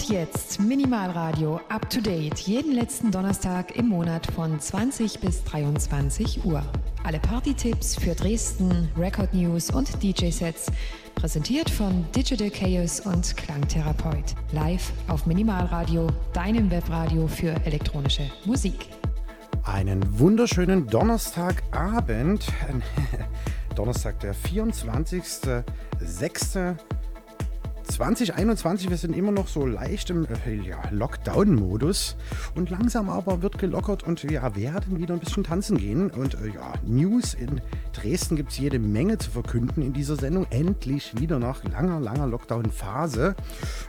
Und jetzt Minimalradio up to date. Jeden letzten Donnerstag im Monat von 20 bis 23 Uhr. Alle Party-Tipps für Dresden, Record News und DJ-Sets. Präsentiert von Digital Chaos und Klangtherapeut. Live auf Minimalradio, deinem Webradio für elektronische Musik. Einen wunderschönen Donnerstagabend. Donnerstag, der 24.06. 2021, wir sind immer noch so leicht im äh, ja, Lockdown-Modus und langsam aber wird gelockert und wir werden wieder ein bisschen tanzen gehen. Und äh, ja, News in Dresden gibt es jede Menge zu verkünden in dieser Sendung. Endlich wieder nach langer, langer Lockdown-Phase.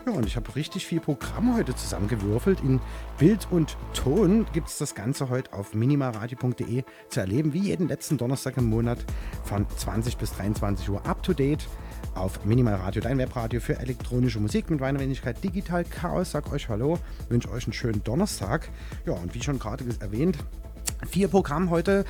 Ja, und ich habe richtig viel Programm heute zusammengewürfelt. In Bild und Ton gibt es das Ganze heute auf minimalradio.de zu erleben, wie jeden letzten Donnerstag im Monat von 20 bis 23 Uhr up to date auf Minimalradio, dein Webradio für elektronische Musik mit meiner Wenigkeit Digital Chaos. Sag euch Hallo, wünsche euch einen schönen Donnerstag. Ja, und wie schon gerade erwähnt, vier Programm heute.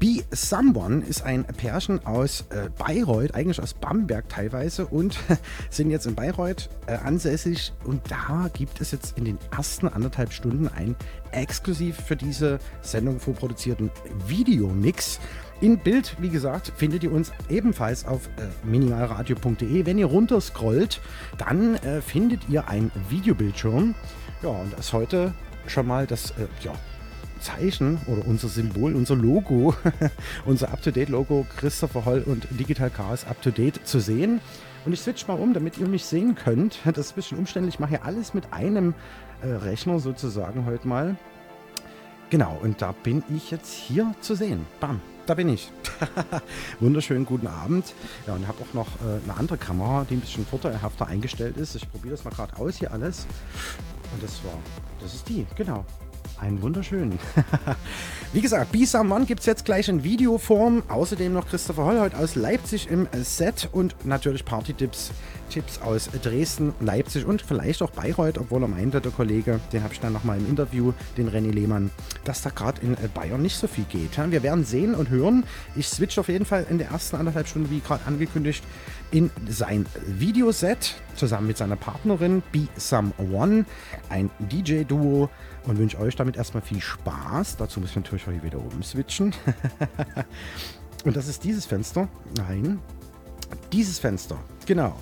Be Someone ist ein Pärchen aus äh, Bayreuth, eigentlich aus Bamberg teilweise und sind jetzt in Bayreuth äh, ansässig und da gibt es jetzt in den ersten anderthalb Stunden einen exklusiv für diese Sendung vorproduzierten Videomix. In Bild, wie gesagt, findet ihr uns ebenfalls auf äh, minimalradio.de. Wenn ihr runterscrollt, dann äh, findet ihr ein Videobildschirm. Ja, und das ist heute schon mal das äh, ja, Zeichen oder unser Symbol, unser Logo, unser Up-to-Date-Logo Christopher Holl und Digital Chaos Up-to-Date zu sehen. Und ich switch mal um, damit ihr mich sehen könnt. Das ist ein bisschen umständlich. Ich mache hier alles mit einem äh, Rechner sozusagen heute mal. Genau, und da bin ich jetzt hier zu sehen. Bam da bin ich. Wunderschönen guten Abend. Ja, und habe auch noch äh, eine andere Kamera, die ein bisschen vorteilhafter eingestellt ist. Ich probiere das mal gerade aus hier alles. Und das war, das ist die, genau. Einen wunderschönen. Wie gesagt, Be Someone gibt es jetzt gleich in Videoform. Außerdem noch Christopher Hollholt aus Leipzig im Set und natürlich Party-Tipps Tipps aus Dresden, Leipzig und vielleicht auch Bayreuth, obwohl er meinte, der Kollege, den habe ich dann nochmal im Interview, den René Lehmann, dass da gerade in äh, Bayern nicht so viel geht. Wir werden sehen und hören. Ich switch auf jeden Fall in der ersten anderthalb Stunden, wie gerade angekündigt, in sein Videoset zusammen mit seiner Partnerin Be Someone, ein DJ-Duo und wünsche euch damit erstmal viel Spaß. Dazu muss ich natürlich auch hier wieder oben switchen. und das ist dieses Fenster. Nein, dieses Fenster. Genau.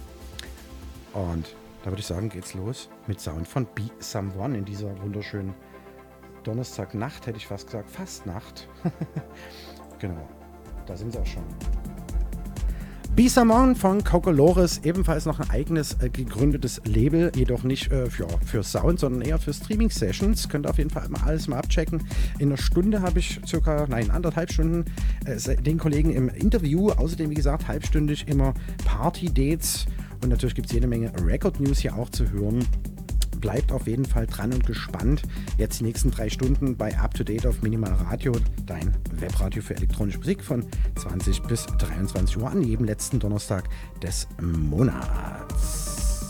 Und da würde ich sagen, geht's los mit Sound von Be Someone in dieser wunderschönen Donnerstagnacht, hätte ich fast gesagt, Fastnacht. genau, da sind sie auch schon. Be Someone von Cocolores, ebenfalls noch ein eigenes äh, gegründetes Label, jedoch nicht äh, für, für Sound, sondern eher für Streaming-Sessions. Könnt ihr auf jeden Fall mal alles mal abchecken. In einer Stunde habe ich circa, nein, anderthalb Stunden äh, den Kollegen im Interview. Außerdem, wie gesagt, halbstündig immer Party-Dates und natürlich gibt es jede Menge Record-News hier auch zu hören. Bleibt auf jeden Fall dran und gespannt. Jetzt die nächsten drei Stunden bei Up to Date auf Minimal Radio, dein Webradio für elektronische Musik von 20 bis 23 Uhr an jedem letzten Donnerstag des Monats.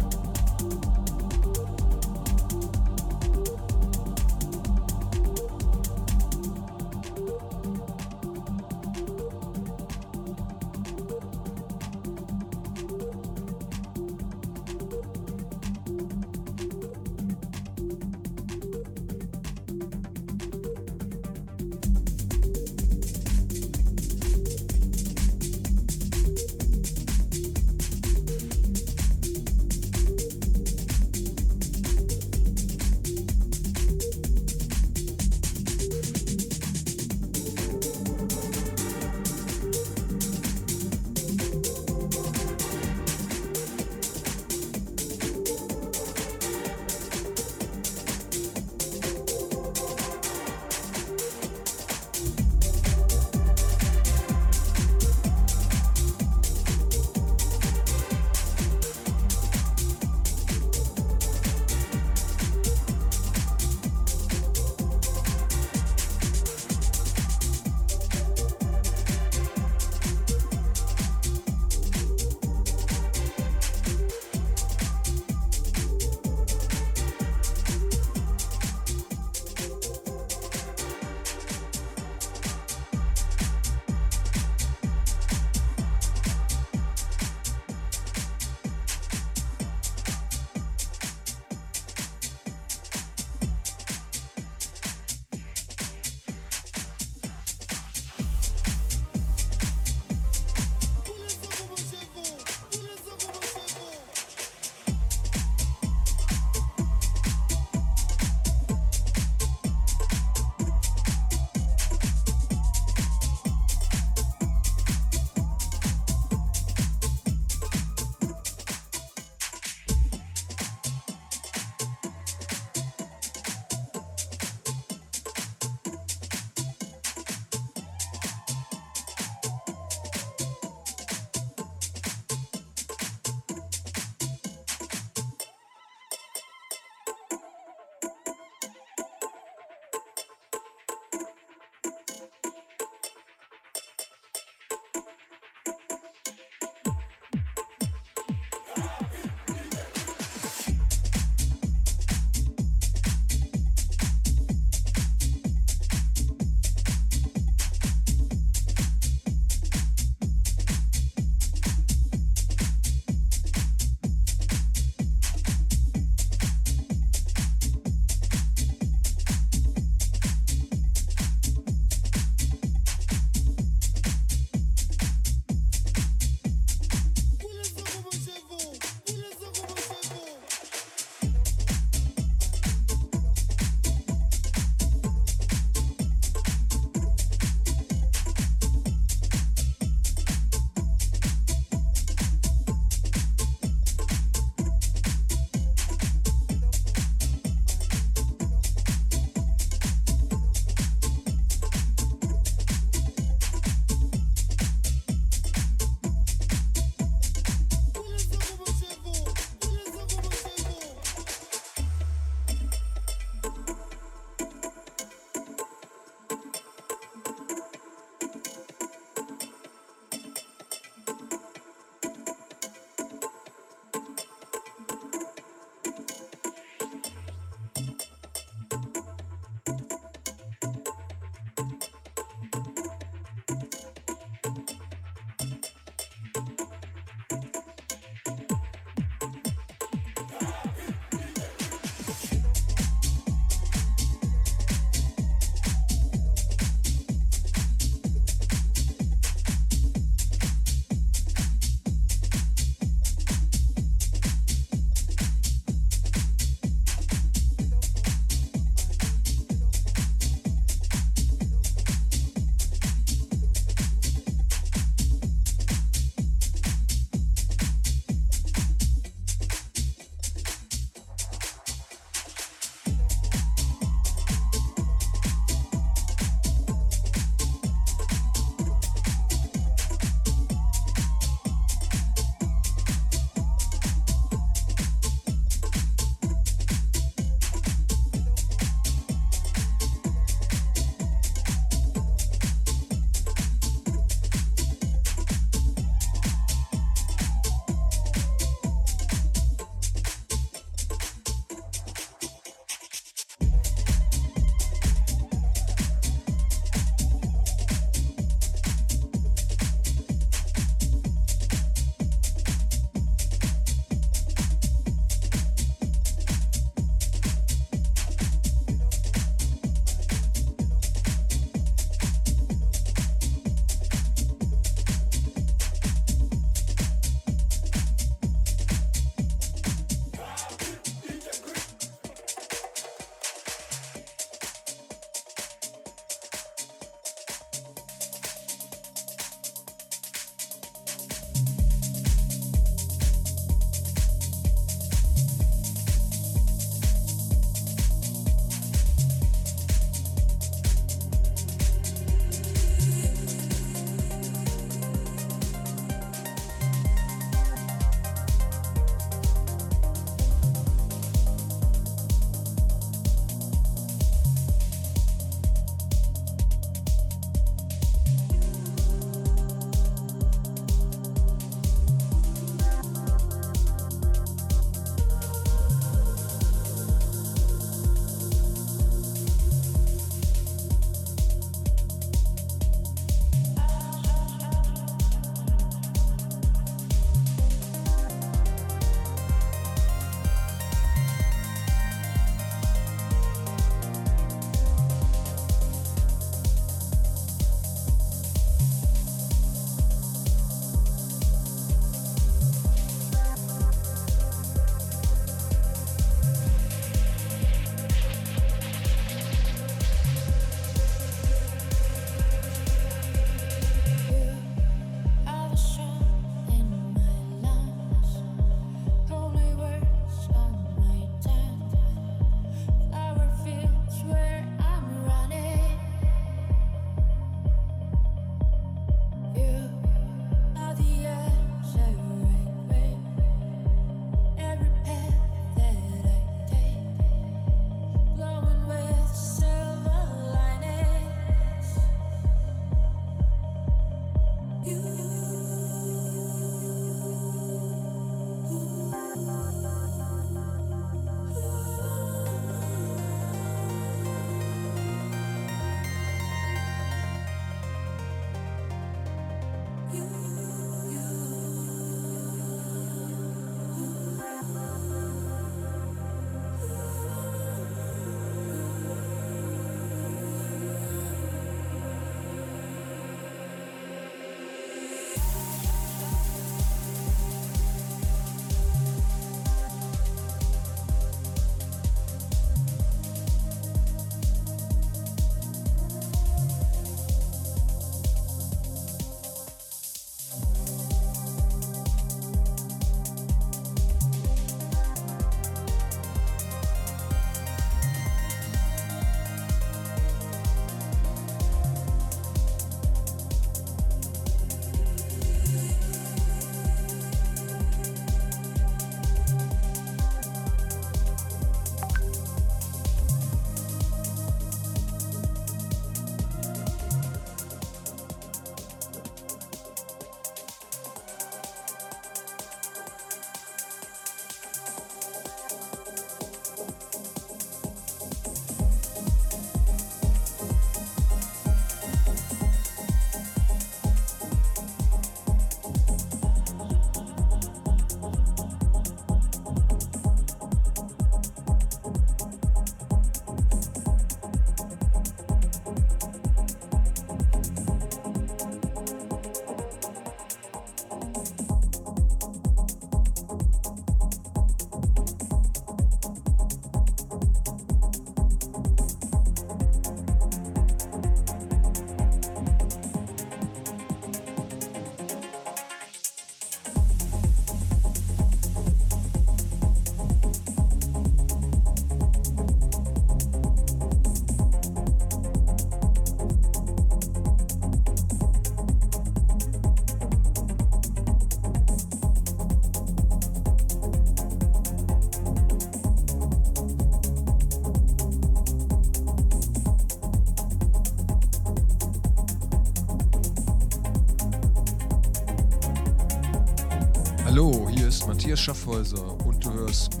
Matthias Schaffhäuser und du hörst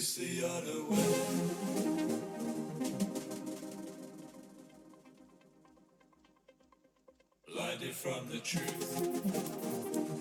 minimalradio.de. the other way. Blinded from the truth.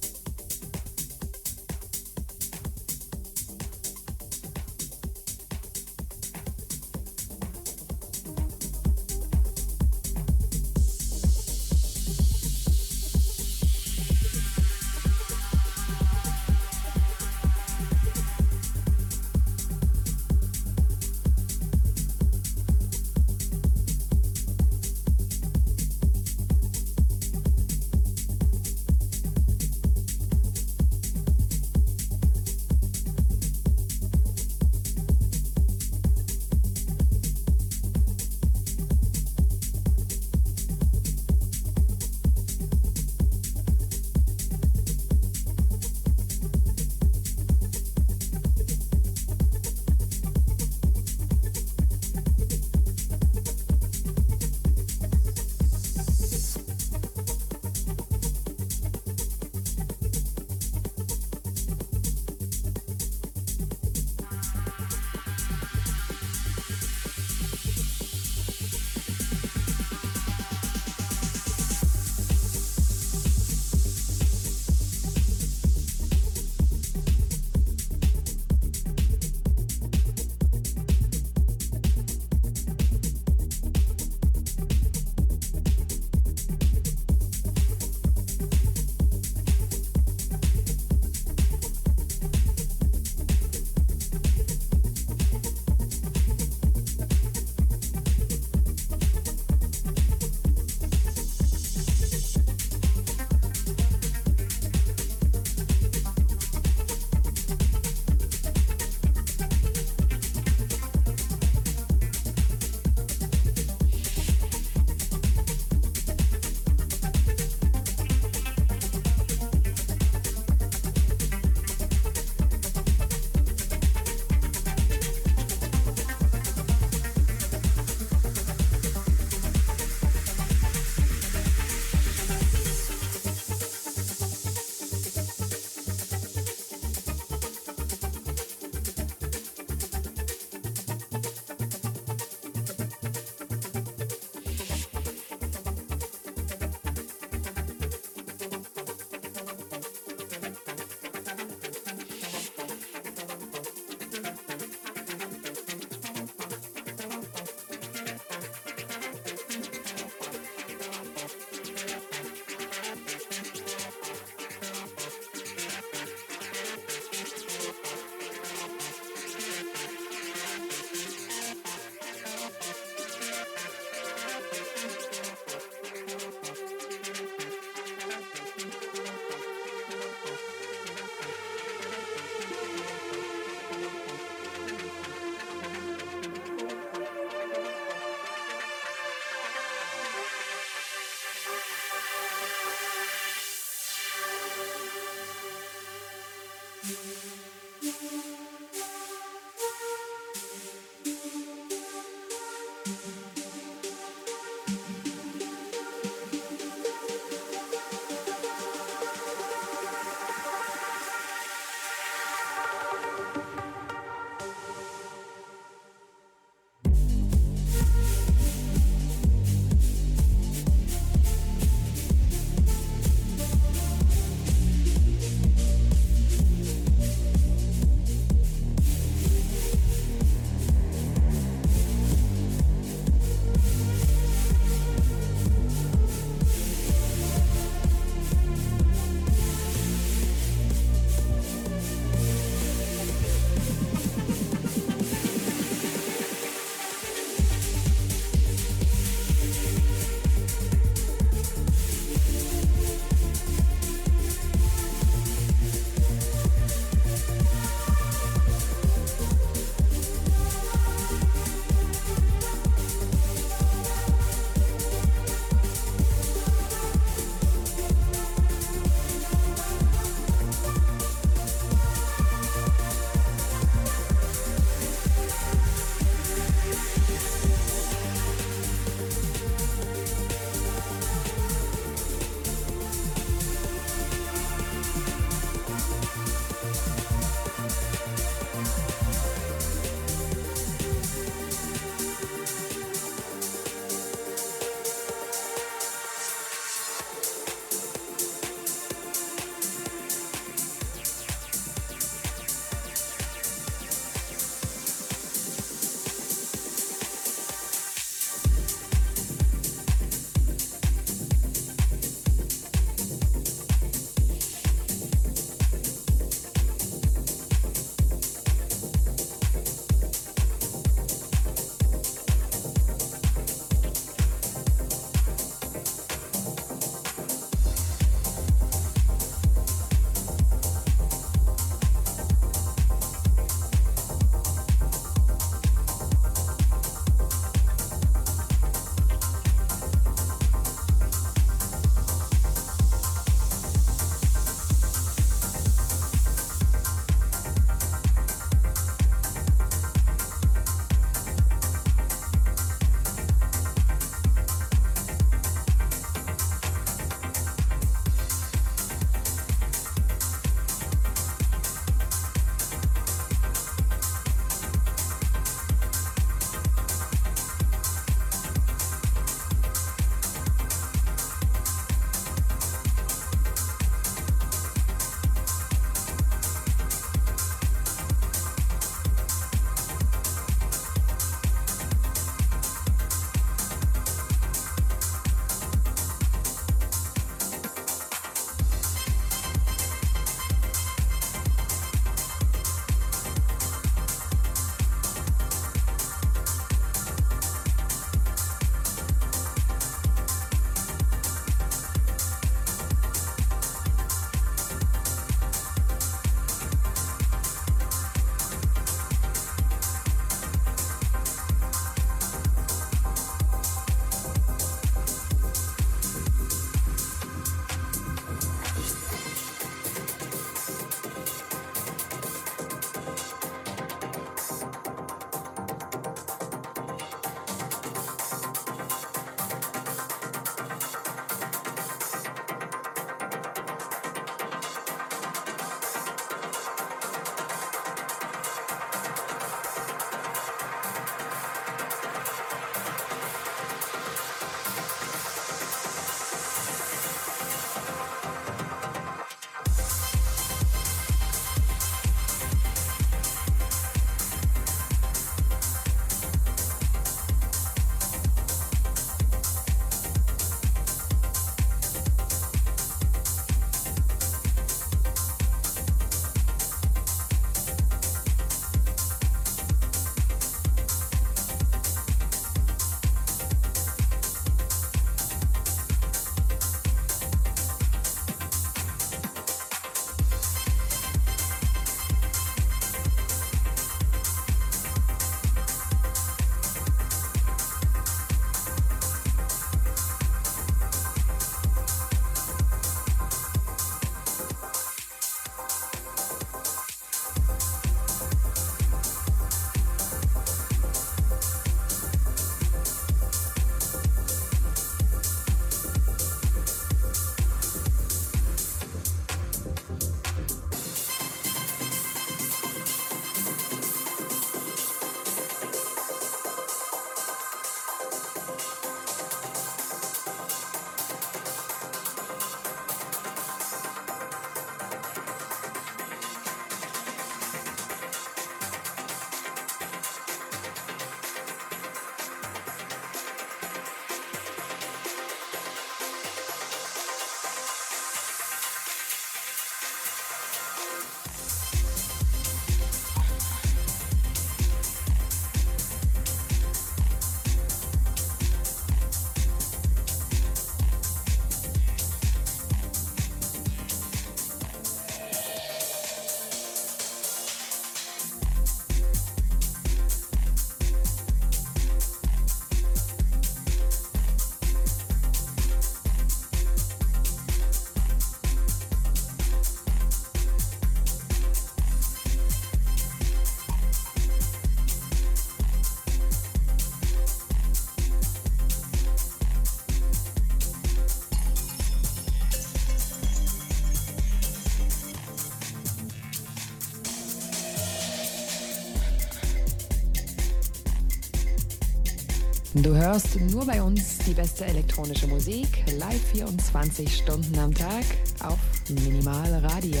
Du hörst nur bei uns die beste elektronische Musik, live 24 Stunden am Tag auf Minimal Radio.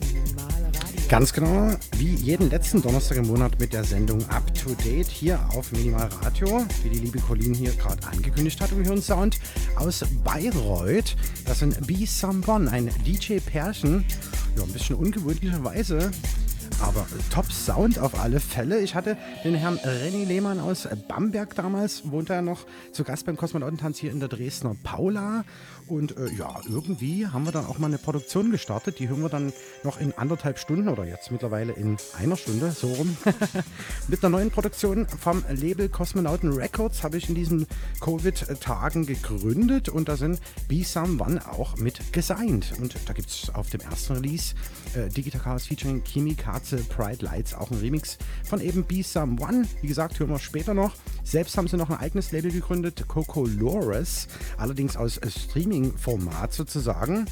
Minimal Radio. Ganz genau, wie jeden letzten Donnerstag im Monat mit der Sendung Up to Date hier auf Minimal Radio, wie die liebe Colleen hier gerade angekündigt hat. Wir hören Sound aus Bayreuth. Das sind Be Someone, ein DJ-Pärchen. Ja, ein bisschen ungewöhnlicherweise aber top Sound auf alle Fälle. Ich hatte den Herrn René Lehmann aus Bamberg damals, wohnt er noch zu Gast beim Kosmonautentanz hier in der Dresdner Paula. Und äh, ja, irgendwie haben wir dann auch mal eine Produktion gestartet. Die hören wir dann noch in anderthalb Stunden oder jetzt mittlerweile in einer Stunde, so rum. Mit einer neuen Produktion vom Label Kosmonauten Records habe ich in diesen Covid-Tagen gegründet und da sind Be Someone auch mit gesigned. Und da gibt es auf dem ersten Release äh, Digital Chaos featuring Kimi Katze Pride Lights auch ein Remix von eben Be Someone. Wie gesagt, hören wir später noch. Selbst haben sie noch ein eigenes Label gegründet, Coco Lores, allerdings aus äh, Streaming Streaming-Format sozusagen.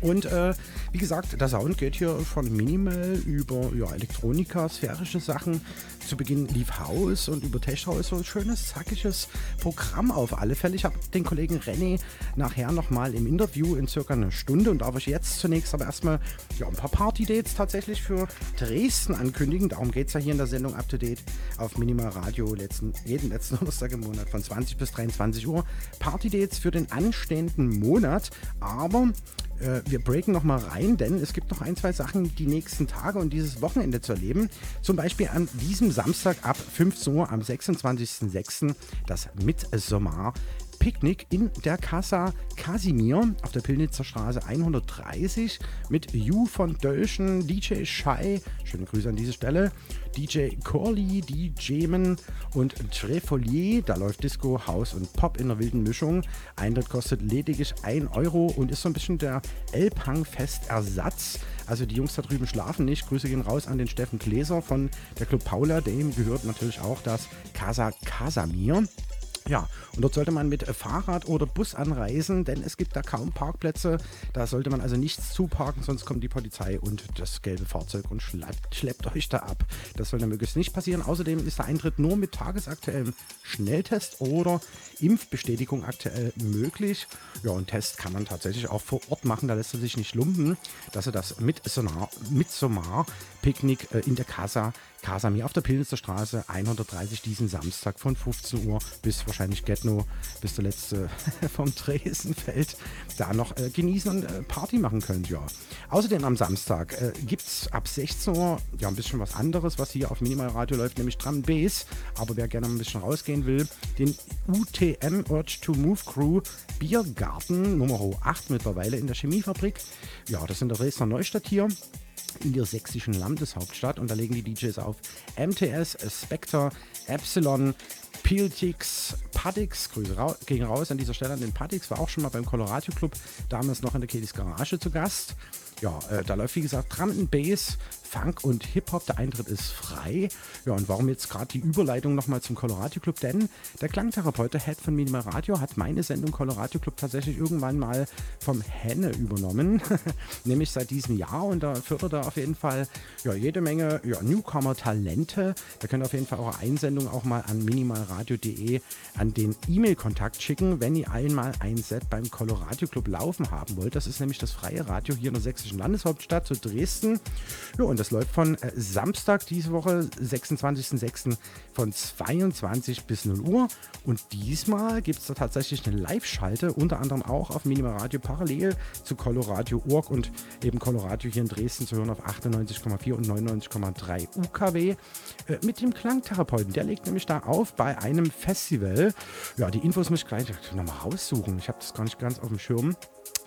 Und äh, wie gesagt, der Sound geht hier von Minimal über ja, Elektronika, sphärische Sachen. Zu Beginn lief Haus und über Tech so ein schönes, zackiges Programm auf alle Fälle. Ich habe den Kollegen René nachher nochmal im Interview in circa einer Stunde und darf ich jetzt zunächst aber erstmal ja, ein paar Party-Dates tatsächlich für Dresden ankündigen. Darum geht es ja hier in der Sendung Up to Date auf Minimal Radio letzten, jeden letzten Donnerstag im Monat von 20 bis 23 Uhr. Party-Dates für den anstehenden Monat, aber äh, wir breaken nochmal rein, denn es gibt noch ein, zwei Sachen die nächsten Tage und dieses Wochenende zu erleben. Zum Beispiel an diesem Samstag ab 15 Uhr am 26.06. das Mitsommer Picknick in der Casa Casimir auf der Pillnitzer Straße 130 mit Ju von Dölschen, DJ Shai, schöne Grüße an diese Stelle, DJ Corley, DJ Men und Trefolier. Da läuft Disco, House und Pop in einer wilden Mischung. Eintritt kostet lediglich 1 Euro und ist so ein bisschen der Elbhang-Festersatz. Also die Jungs da drüben schlafen nicht. Grüße gehen raus an den Steffen Gläser von der Club Paula. Dem gehört natürlich auch das Casa Casamir. Ja, und dort sollte man mit Fahrrad oder Bus anreisen, denn es gibt da kaum Parkplätze. Da sollte man also nichts zuparken, sonst kommt die Polizei und das gelbe Fahrzeug und schleppt, schleppt euch da ab. Das soll dann möglichst nicht passieren. Außerdem ist der Eintritt nur mit tagesaktuellem Schnelltest oder Impfbestätigung aktuell möglich. Ja, und Test kann man tatsächlich auch vor Ort machen, da lässt er sich nicht lumpen, dass er das mit Sonar, mit Somar Picknick äh, in der Casa Casamir auf der Pilnitzer Straße 130 diesen Samstag von 15 Uhr bis wahrscheinlich Getno, bis der letzte vom Dresden fällt, da noch äh, genießen und äh, Party machen könnt, ja. Außerdem am Samstag äh, gibt es ab 16 Uhr ja ein bisschen was anderes, was hier auf Minimal Radio läuft, nämlich Drum Bass. Aber wer gerne ein bisschen rausgehen will, den UTM Urge to Move Crew Biergarten Nummer 8 mittlerweile in der Chemiefabrik. Ja, das ist in der Dresdner Neustadt hier in der sächsischen Landeshauptstadt und da legen die DJs auf MTS, Spectre, Epsilon, Piltix, Padix, Grüße ra gehen raus an dieser Stelle an den Padix, war auch schon mal beim Colorado Club, damals noch in der Kedis Garage zu Gast. Ja, äh, da läuft wie gesagt Drum Bass, Funk und Hip-Hop. Der Eintritt ist frei. Ja, und warum jetzt gerade die Überleitung nochmal zum Colorado Club? Denn der Klangtherapeut, der Head von Minimal Radio, hat meine Sendung Colorado Club tatsächlich irgendwann mal vom Henne übernommen. Nämlich seit diesem Jahr. Und da fördert er auf jeden Fall ja, jede Menge ja, Newcomer-Talente. Da könnt ihr auf jeden Fall eure Einsendung auch mal an minimalradio.de an den E-Mail-Kontakt schicken, wenn ihr einmal ein Set beim Colorado Club laufen haben wollt. Das ist nämlich das freie Radio hier in der sächsischen Landeshauptstadt zu Dresden. Ja, und das läuft von äh, Samstag diese Woche, 26.06. von 22 bis 0 Uhr. Und diesmal gibt es da tatsächlich eine Live-Schalte, unter anderem auch auf Minimal Radio parallel zu Coloradio Org und eben Coloradio hier in Dresden zu hören auf 98,4 und 99,3 UKW äh, mit dem Klangtherapeuten. Der legt nämlich da auf bei einem Festival. Ja, die Infos muss ich gleich nochmal raussuchen. Ich habe das gar nicht ganz auf dem Schirm.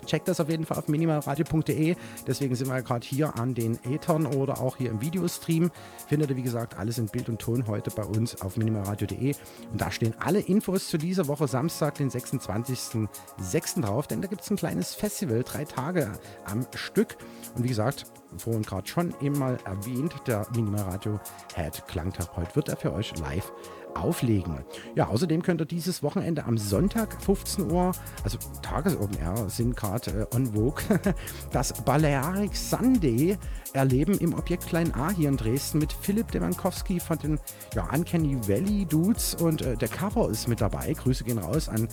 Checkt das auf jeden Fall auf minimalradio.de. Deswegen sind wir gerade hier an den Ethern oder auch hier im Videostream. Findet ihr, wie gesagt, alles in Bild und Ton heute bei uns auf minimalradio.de. Und da stehen alle Infos zu dieser Woche Samstag, den 26.06. drauf, denn da gibt es ein kleines Festival, drei Tage am Stück. Und wie gesagt, vorhin gerade schon eben mal erwähnt, der Minimalradio Head Klangtherapeut wird er für euch live auflegen. Ja, außerdem könnt ihr dieses Wochenende am Sonntag 15 Uhr, also Tages-Open Air sind gerade äh, on vogue, das Balearic Sunday erleben im Objekt Klein A hier in Dresden mit Philipp Dewankowski von den ja, Uncanny Valley Dudes und äh, der Cover ist mit dabei. Grüße gehen raus an äh,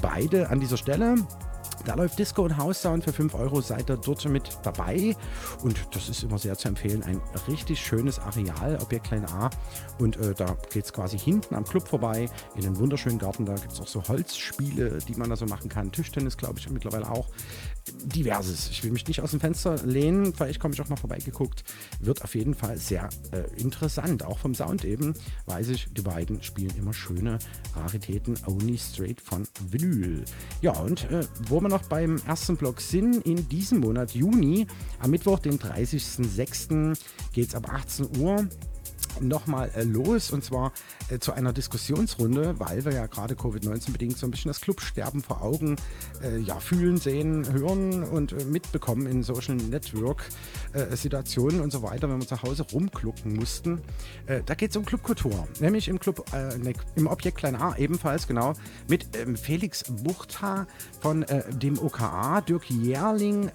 beide an dieser Stelle. Da läuft Disco und House Sound für 5 Euro, seid ihr dort mit dabei. Und das ist immer sehr zu empfehlen. Ein richtig schönes Areal, Objekt Klein A. Und äh, da geht es quasi hinten am Club vorbei, in einen wunderschönen Garten. Da gibt es auch so Holzspiele, die man da so machen kann. Tischtennis, glaube ich, mittlerweile auch. Diverses. Ich will mich nicht aus dem Fenster lehnen. Vielleicht komme ich auch mal vorbeigeguckt. Wird auf jeden Fall sehr äh, interessant. Auch vom Sound eben weiß ich, die beiden spielen immer schöne Raritäten, only straight von Vinyl. Ja, und äh, wo wir noch beim ersten Block sind, in diesem Monat Juni, am Mittwoch, den 30.06., geht es ab 18 Uhr nochmal äh, los und zwar äh, zu einer Diskussionsrunde, weil wir ja gerade Covid-19 bedingt so ein bisschen das Clubsterben vor Augen äh, ja, fühlen, sehen, hören und äh, mitbekommen in Social Network Situationen und so weiter, wenn wir zu Hause rumklucken mussten. Da geht es um Clubkultur, nämlich im Club, ne, im Objekt Klein A ebenfalls, genau, mit ähm, Felix Buchta von dem OKA, Dirk Jährling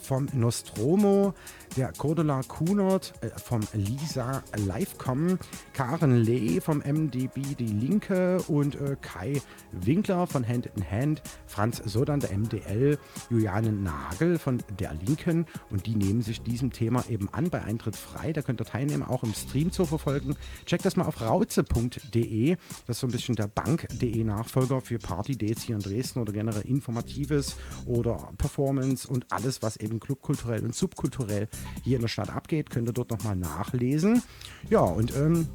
vom Nostromo, der Cordula Kunert vom Lisa Livecom, Karen Lee vom MDB Die Linke und äh, Kai Winkler von Hand in Hand, Franz Sodan der MDL, Juliane Nagel von der Linken und die nehmen sich diesem Thema eben an bei Eintritt frei. Da könnt ihr teilnehmen, auch im Stream zu verfolgen. Checkt das mal auf rauze.de. Das ist so ein bisschen der Bank.de Nachfolger für Party-Dates hier in Dresden oder generell Informatives oder Performance und alles, was eben clubkulturell und subkulturell hier in der Stadt abgeht, könnt ihr dort nochmal nachlesen. Ja, und ähm,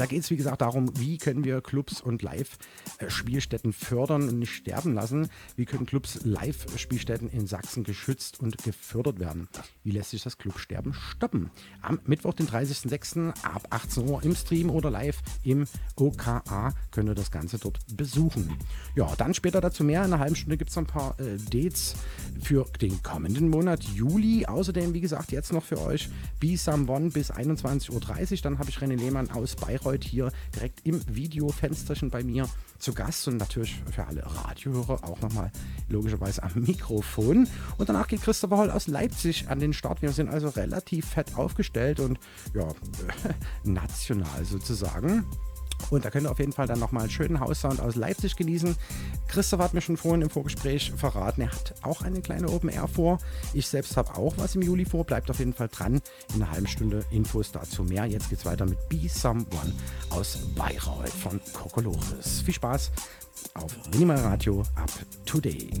da geht es, wie gesagt, darum, wie können wir Clubs und Live-Spielstätten fördern und nicht sterben lassen. Wie können Clubs, Live-Spielstätten in Sachsen geschützt und gefördert werden? Wie lässt sich das Clubsterben stoppen? Am Mittwoch, den 30.06. ab 18 Uhr im Stream oder live im OKA könnt ihr das Ganze dort besuchen. Ja, dann später dazu mehr. In einer halben Stunde gibt es ein paar äh, Dates für den kommenden Monat Juli. Außerdem, wie gesagt, jetzt noch für euch Be Someone bis 21.30 Uhr. Dann habe ich René Lehmann aus Bayreuth heute hier direkt im Videofensterchen bei mir zu Gast und natürlich für alle Radiohörer auch nochmal logischerweise am Mikrofon. Und danach geht Christopher Holl aus Leipzig an den Start. Wir sind also relativ fett aufgestellt und ja, national sozusagen. Und da könnt ihr auf jeden Fall dann nochmal einen schönen Haussound aus Leipzig genießen. Christoph hat mir schon vorhin im Vorgespräch verraten, er hat auch eine kleine Open Air vor. Ich selbst habe auch was im Juli vor. Bleibt auf jeden Fall dran. In einer halben Stunde Infos dazu mehr. Jetzt geht's weiter mit Be Someone aus Bayreuth von Kokolores. Viel Spaß auf Minimal Radio Up to Date.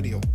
Radio.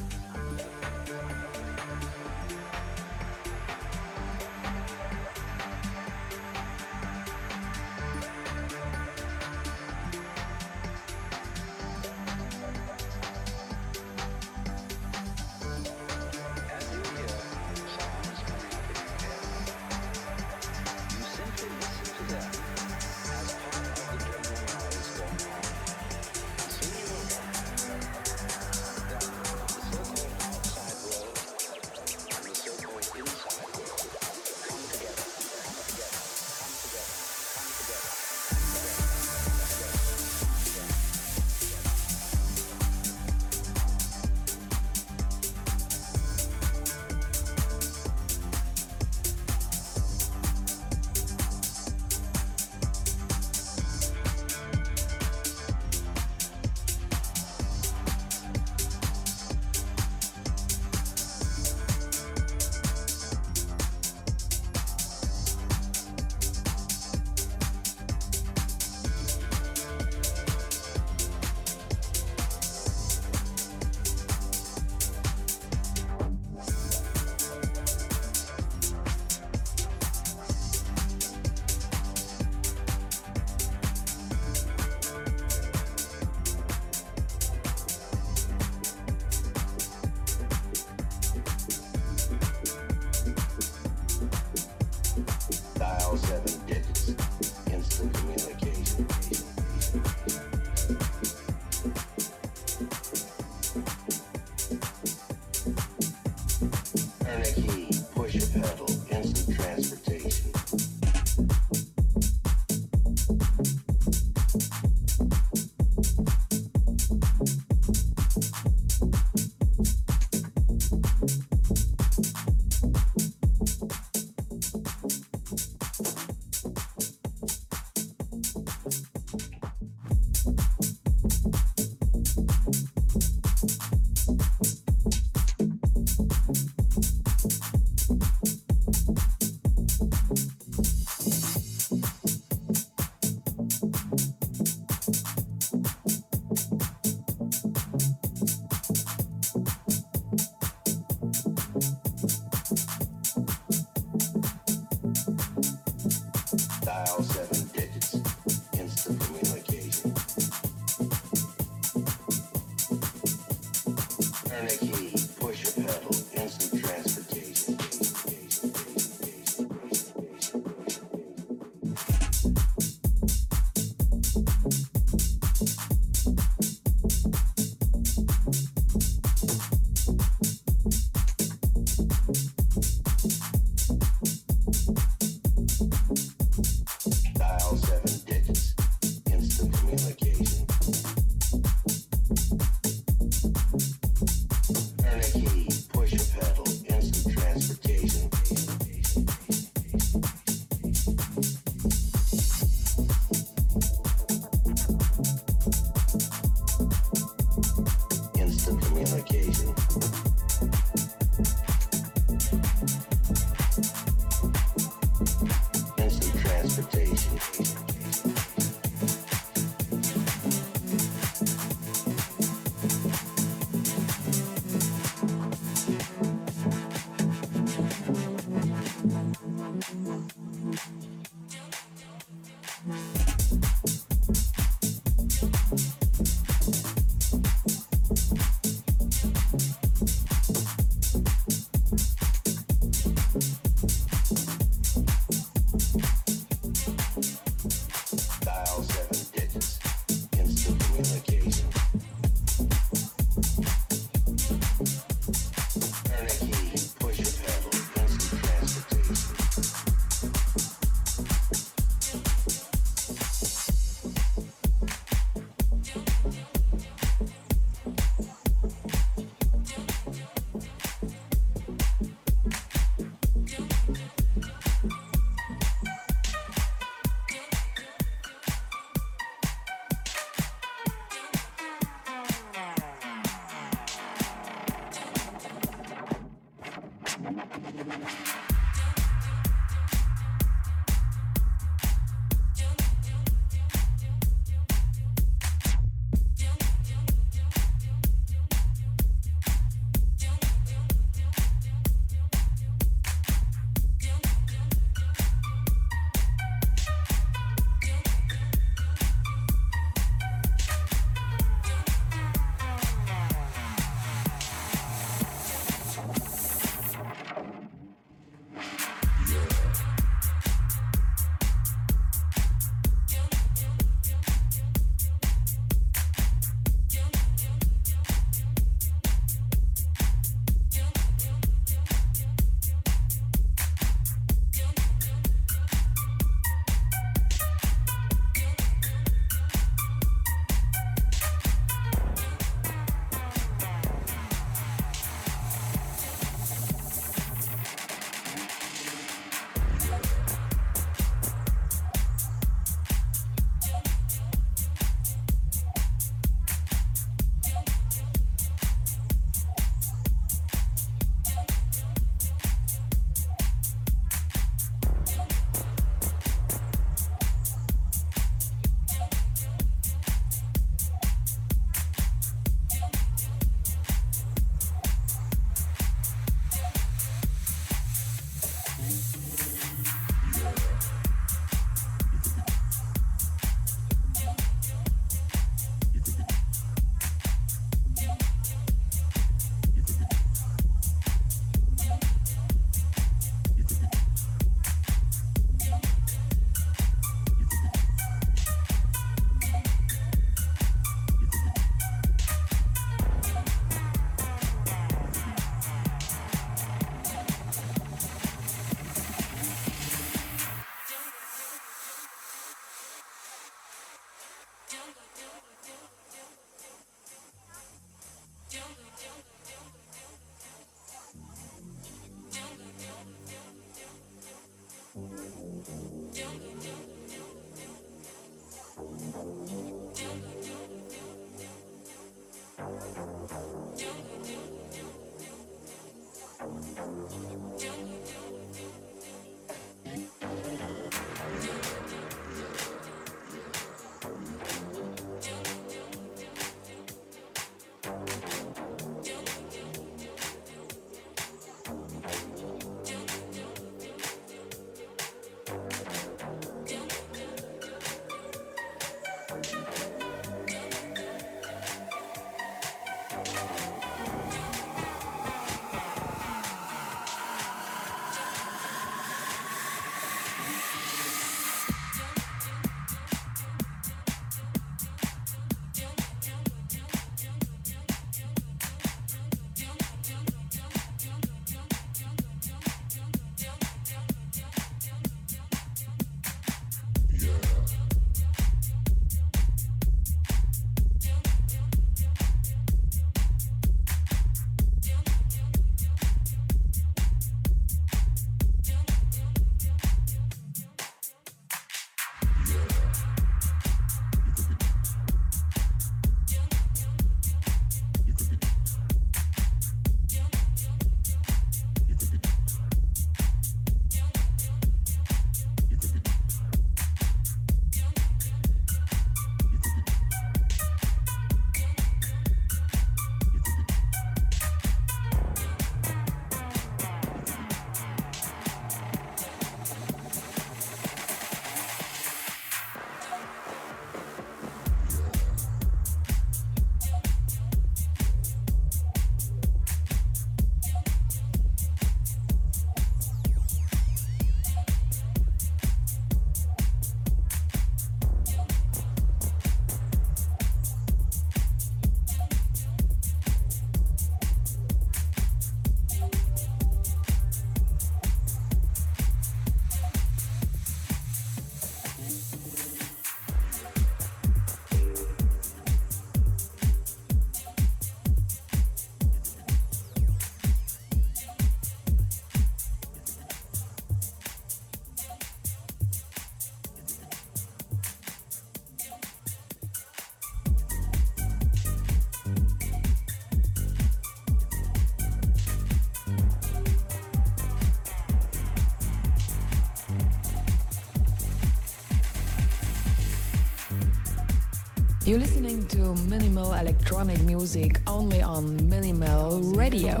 You're listening to minimal electronic music only on Minimal Radio.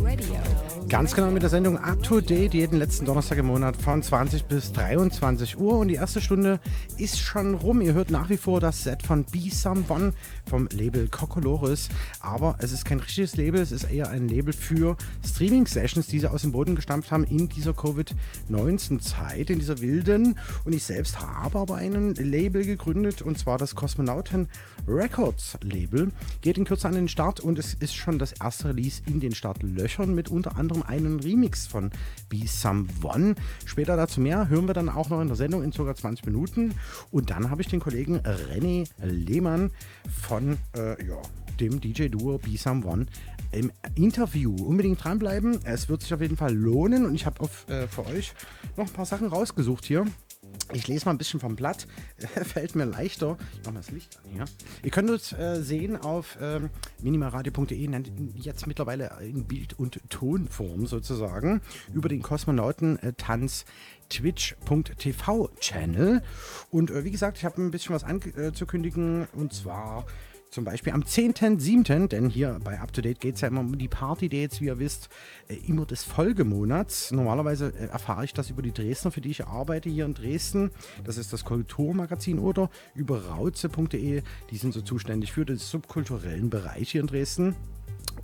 Radio. Ganz genau mit der Sendung Up to Date jeden letzten Donnerstag im Monat von 20 bis 23 Uhr. Und die erste Stunde ist schon rum. Ihr hört nach wie vor das Set von Be Someone vom Label Cocolores. Aber es ist kein richtiges Label, es ist eher ein Label für Streaming-Sessions, die sie aus dem Boden gestampft haben in dieser Covid-19-Zeit, in dieser wilden. Und ich selbst habe aber ein Label gegründet und zwar das Kosmonauten Records Label. Geht in Kürze an den Start und es ist schon das erste Release in den Startlöchern mit unter anderem einen Remix von Be Someone. Später dazu mehr hören wir dann auch noch in der Sendung in ca. 20 Minuten. Und dann habe ich den Kollegen René Lehmann von äh, ja, dem DJ-Duo Be Someone im Interview. Unbedingt dranbleiben. Es wird sich auf jeden Fall lohnen und ich habe äh, für euch noch ein paar Sachen rausgesucht hier. Ich lese mal ein bisschen vom Blatt, fällt mir leichter. Ich mache das Licht an hier. Ihr könnt uns äh, sehen auf ähm, minimaradio.de, jetzt mittlerweile in Bild- und Tonform sozusagen, über den Kosmonautentanz twitch.tv Channel. Und äh, wie gesagt, ich habe ein bisschen was anzukündigen und zwar zum Beispiel am 10.7., denn hier bei Up to Date geht es ja immer um die Party-Dates, wie ihr wisst, äh, immer des Folgemonats. Normalerweise äh, erfahre ich das über die Dresdner, für die ich arbeite hier in Dresden. Das ist das Kulturmagazin oder über rauze.de. Die sind so zuständig für den subkulturellen Bereich hier in Dresden.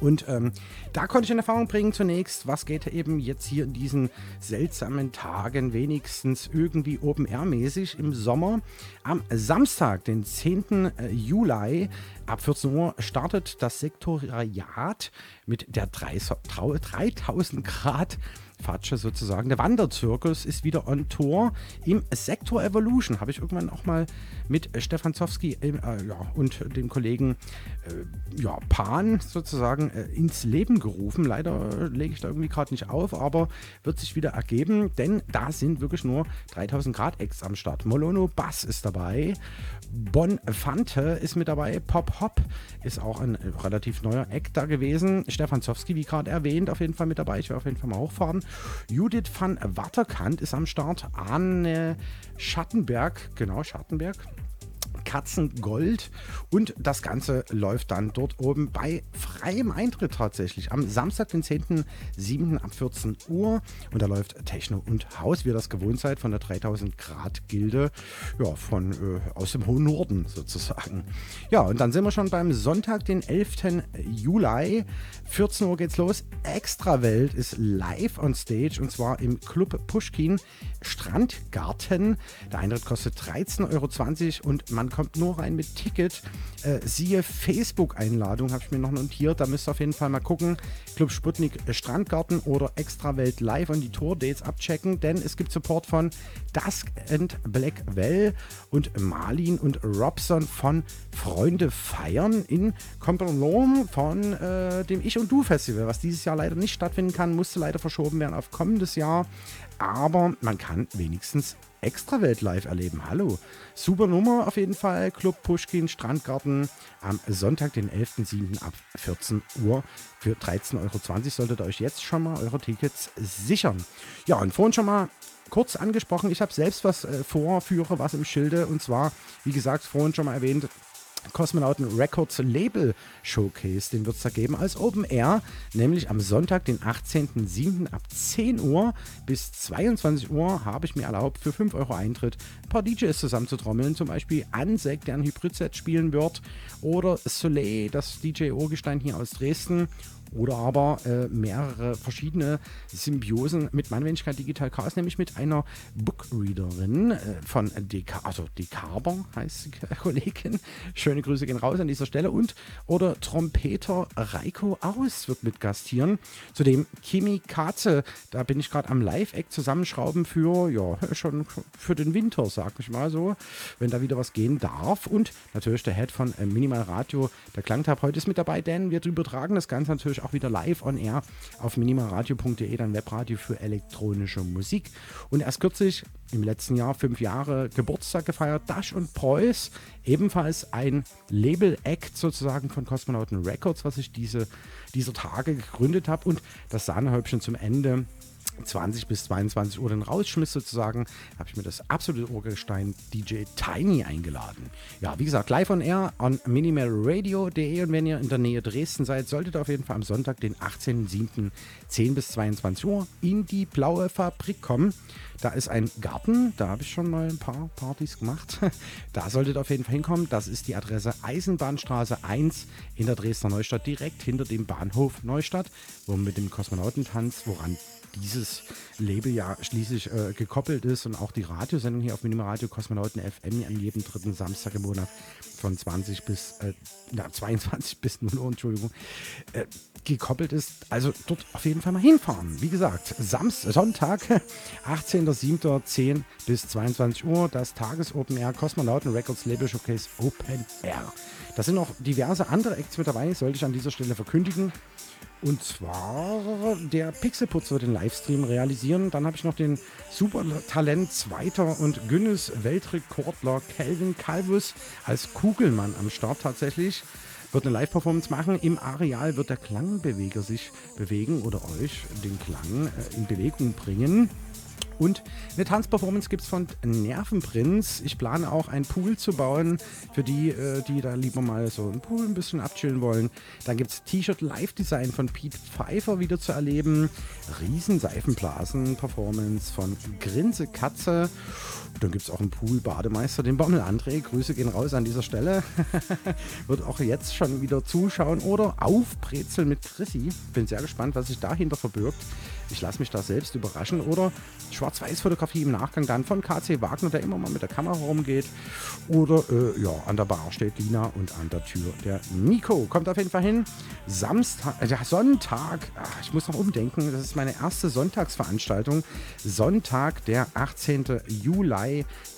Und ähm, da konnte ich in Erfahrung bringen zunächst, was geht eben jetzt hier in diesen seltsamen Tagen wenigstens irgendwie Open-Air-mäßig im Sommer. Am Samstag, den 10. äh, Juli, ab 14 Uhr startet das Sektoriat mit der 3000 Grad Fatsche sozusagen. Der Wanderzirkus ist wieder on Tour im Sektor Evolution. Habe ich irgendwann auch mal mit Stefan Zowski äh, ja, und dem Kollegen äh, ja, Pan sozusagen äh, ins Leben gerufen. Leider lege ich da irgendwie gerade nicht auf, aber wird sich wieder ergeben, denn da sind wirklich nur 3000 Grad Acts am Start. Molono Bass ist dabei, Bon Fante ist mit dabei, Pop Hop ist auch ein relativ neuer Act da gewesen. Stefan Zowski, wie gerade erwähnt, auf jeden Fall mit dabei. Ich werde auf jeden Fall mal hochfahren. Judith van Watterkant ist am Start. Anne Schattenberg, genau, Schattenberg, Katzengold. Und das Ganze läuft dann dort oben bei freiem Eintritt tatsächlich. Am Samstag, den 10.07. ab 14 Uhr. Und da läuft Techno und Haus, wie ihr das gewohnt seid, von der 3000 Grad Gilde. Ja, von äh, aus dem hohen Norden sozusagen. Ja, und dann sind wir schon beim Sonntag, den 11. Juli. 14 Uhr geht's los. Extrawelt ist live on stage und zwar im Club Pushkin Strandgarten. Der Eintritt kostet 13,20 Euro und man kommt nur rein mit Ticket. Äh, siehe Facebook-Einladung, habe ich mir noch notiert. Da müsst ihr auf jeden Fall mal gucken. Club Sputnik Strandgarten oder Extrawelt live und die Tour-Dates abchecken, denn es gibt Support von Dusk and Black Well und Marlin und Robson von Freunde feiern in Compagnon von äh, dem Ich und Du Festival, was dieses Jahr leider nicht stattfinden kann, musste leider verschoben werden auf kommendes Jahr. Aber man kann wenigstens Extrawelt live erleben. Hallo. Super Nummer auf jeden Fall. Club Pushkin Strandgarten am Sonntag, den 11.07. ab 14 Uhr. Für 13,20 Euro solltet ihr euch jetzt schon mal eure Tickets sichern. Ja, und vorhin schon mal kurz angesprochen, ich habe selbst was äh, vor, führe was im Schilde. Und zwar, wie gesagt, vorhin schon mal erwähnt, Kosmonauten Records Label Showcase. Den wird es da geben als Open Air, nämlich am Sonntag, den 18.07. ab 10 Uhr bis 22 Uhr habe ich mir erlaubt, für 5 Euro Eintritt ein paar DJs zusammenzutrommeln. Zum Beispiel Ansek, der ein Hybrid-Set spielen wird, oder Soleil, das DJ-Urgestein hier aus Dresden oder aber äh, mehrere verschiedene Symbiosen mit meiner Wenigkeit Digital Chaos, nämlich mit einer Bookreaderin äh, von Deca also Decarber heißt die Kollegin. Schöne Grüße gehen raus an dieser Stelle. Und oder Trompeter Reiko Aus wird mit gastieren. Zudem Kimi Katze, da bin ich gerade am Live-Act zusammenschrauben für, ja, schon für den Winter, sag ich mal so, wenn da wieder was gehen darf. Und natürlich der Head von äh, Minimal Radio, der Klangtab heute ist mit dabei, denn wir übertragen das Ganze natürlich auch wieder live on air auf minimalradio.de, dann Webradio für elektronische Musik. Und erst kürzlich, im letzten Jahr, fünf Jahre Geburtstag gefeiert, Dash und Preuß, ebenfalls ein Label-Act sozusagen von Kosmonauten Records, was ich diese, dieser Tage gegründet habe. Und das Sahnehäubchen zum Ende 20 bis 22 Uhr dann rausschmiss sozusagen, habe ich mir das absolute Urgestein DJ Tiny eingeladen. Ja, wie gesagt, live on air on minimalradio.de und wenn ihr in der Nähe Dresden seid, solltet ihr auf jeden Fall am Sonntag, den 18.07. 10 bis 22 Uhr in die Blaue Fabrik kommen. Da ist ein Garten, da habe ich schon mal ein paar Partys gemacht. Da solltet ihr auf jeden Fall hinkommen. Das ist die Adresse Eisenbahnstraße 1 in der Dresdner Neustadt, direkt hinter dem Bahnhof Neustadt, wo mit dem Kosmonautentanz, woran dieses Label ja schließlich äh, gekoppelt ist und auch die Radiosendung hier auf Minimalradio Kosmonauten FM an jedem dritten Samstag im Monat von 20 bis äh, na, 22 bis 0 Uhr, Entschuldigung, äh, gekoppelt ist. Also dort auf jeden Fall mal hinfahren. Wie gesagt, Samstag, Sonntag, 18.07.10 bis 22 Uhr, das Tages-Open Air Kosmonauten Records Label Showcase Open Air. Da sind noch diverse andere Acts mit dabei, sollte ich an dieser Stelle verkündigen. Und zwar der Pixelputz wird den Livestream realisieren. Dann habe ich noch den Supertalent Zweiter und Guinness Weltrekordler Calvin Calvus als Kugelmann am Start tatsächlich. Wird eine Live-Performance machen. Im Areal wird der Klangbeweger sich bewegen oder euch den Klang äh, in Bewegung bringen. Und eine Tanzperformance gibt es von Nervenprinz. Ich plane auch einen Pool zu bauen für die, äh, die da lieber mal so einen Pool ein bisschen abchillen wollen. Dann gibt es T-Shirt Live-Design von Pete Pfeiffer wieder zu erleben. Riesen-Seifenblasen-Performance von Grinse Katze. Dann gibt es auch einen Pool-Bademeister, den Bommel André. Grüße gehen raus an dieser Stelle. Wird auch jetzt schon wieder zuschauen oder aufbrezeln mit Chrissy. Bin sehr gespannt, was sich dahinter verbirgt. Ich lasse mich da selbst überraschen. Oder Schwarz-Weiß-Fotografie im Nachgang dann von KC Wagner, der immer mal mit der Kamera rumgeht. Oder äh, ja, an der Bar steht Lina und an der Tür der Nico. Kommt auf jeden Fall hin. Samstag, äh, Sonntag, ach, ich muss noch umdenken, das ist meine erste Sonntagsveranstaltung. Sonntag, der 18. Juli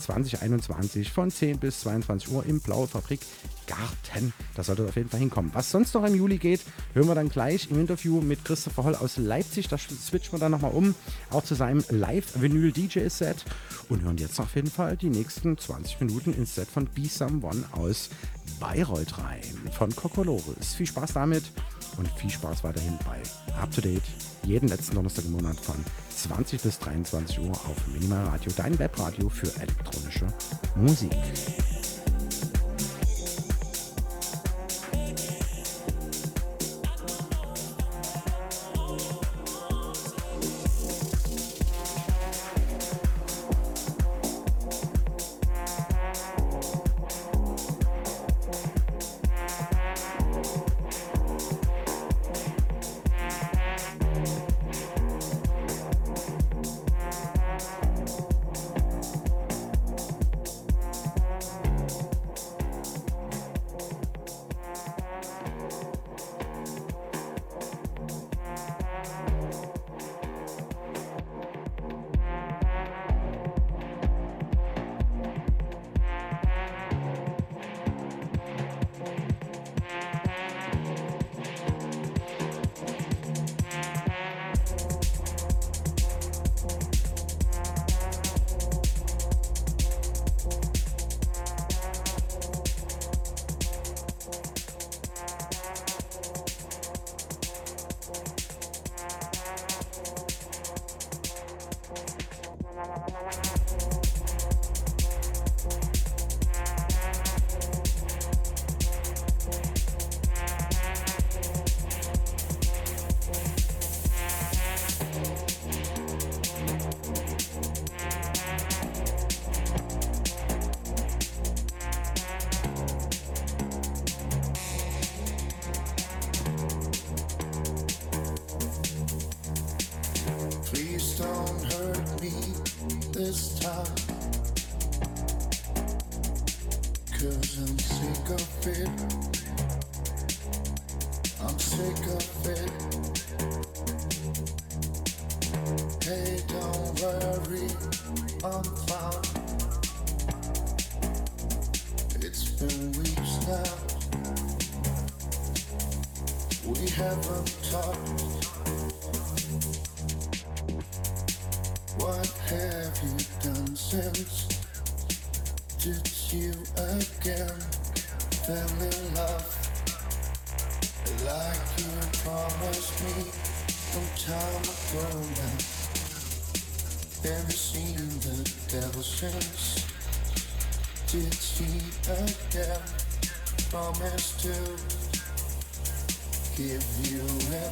2021 von 10 bis 22 Uhr im Blaue Fabrik Garten. Da sollte auf jeden Fall hinkommen. Was sonst noch im Juli geht, hören wir dann gleich im Interview mit Christopher Holl aus Leipzig. Da switchen wir dann nochmal um, auch zu seinem Live-Vinyl-DJ-Set. Und hören jetzt auf jeden Fall die nächsten 20 Minuten ins Set von Be Someone aus Bayreuth rein. Von Kokolores. Viel Spaß damit und viel Spaß weiterhin bei Up to Date. Jeden letzten Donnerstag im Monat von 20 bis 23 Uhr auf Minimal Radio, dein Webradio für elektronische Musik. Of it. I'm sick of it. Hey, don't worry, I'm fine. It's been weeks now. We haven't talked.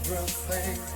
Everything?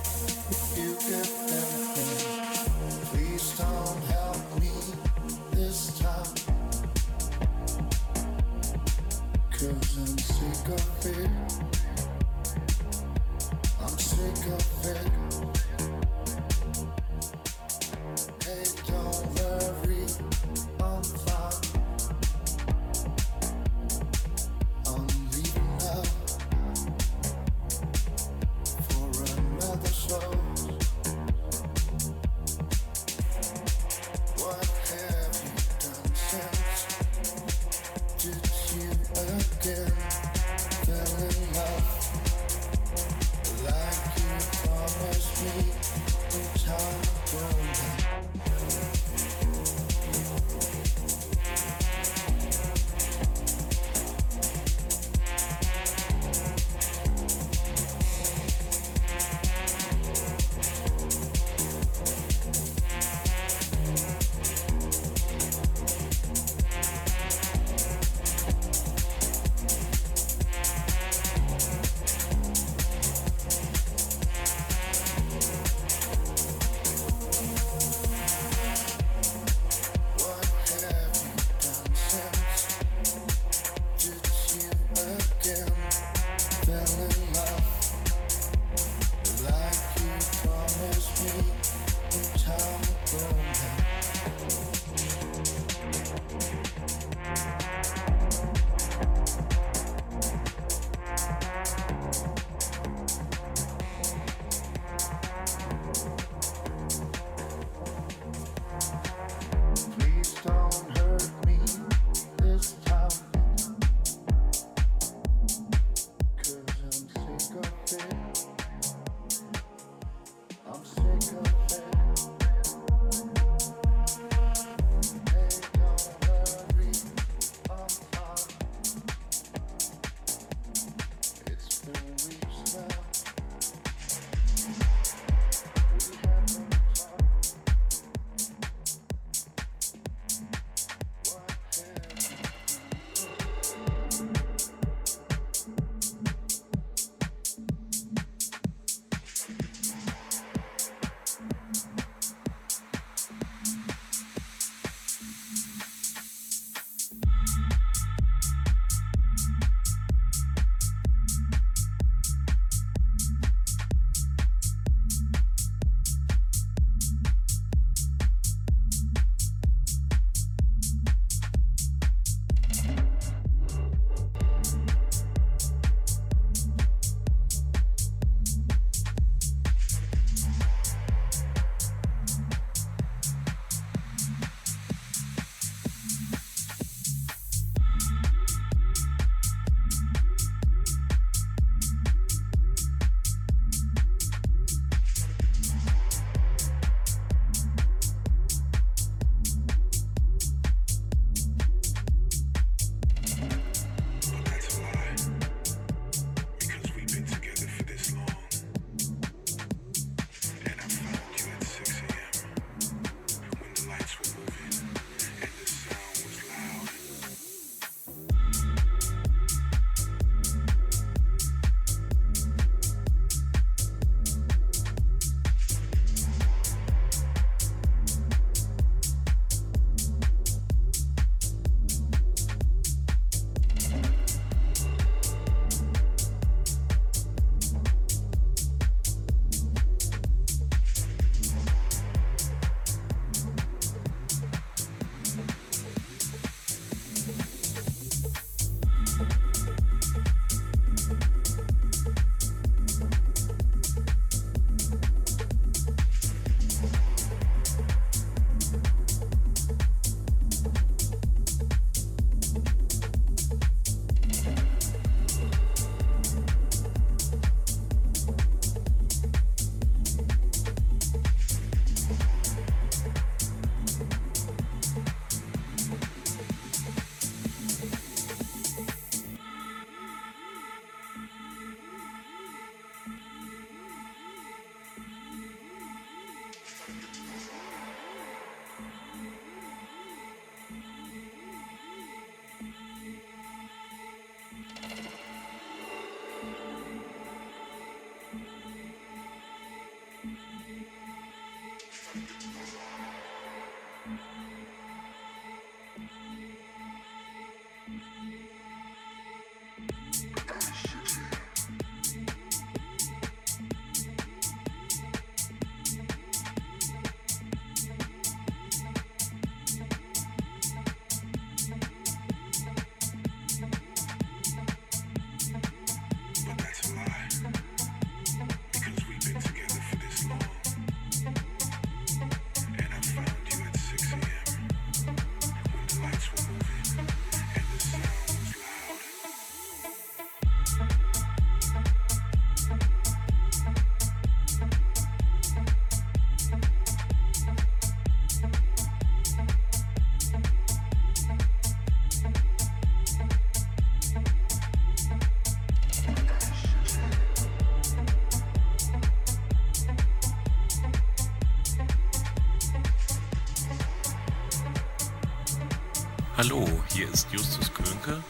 ist Justus Könke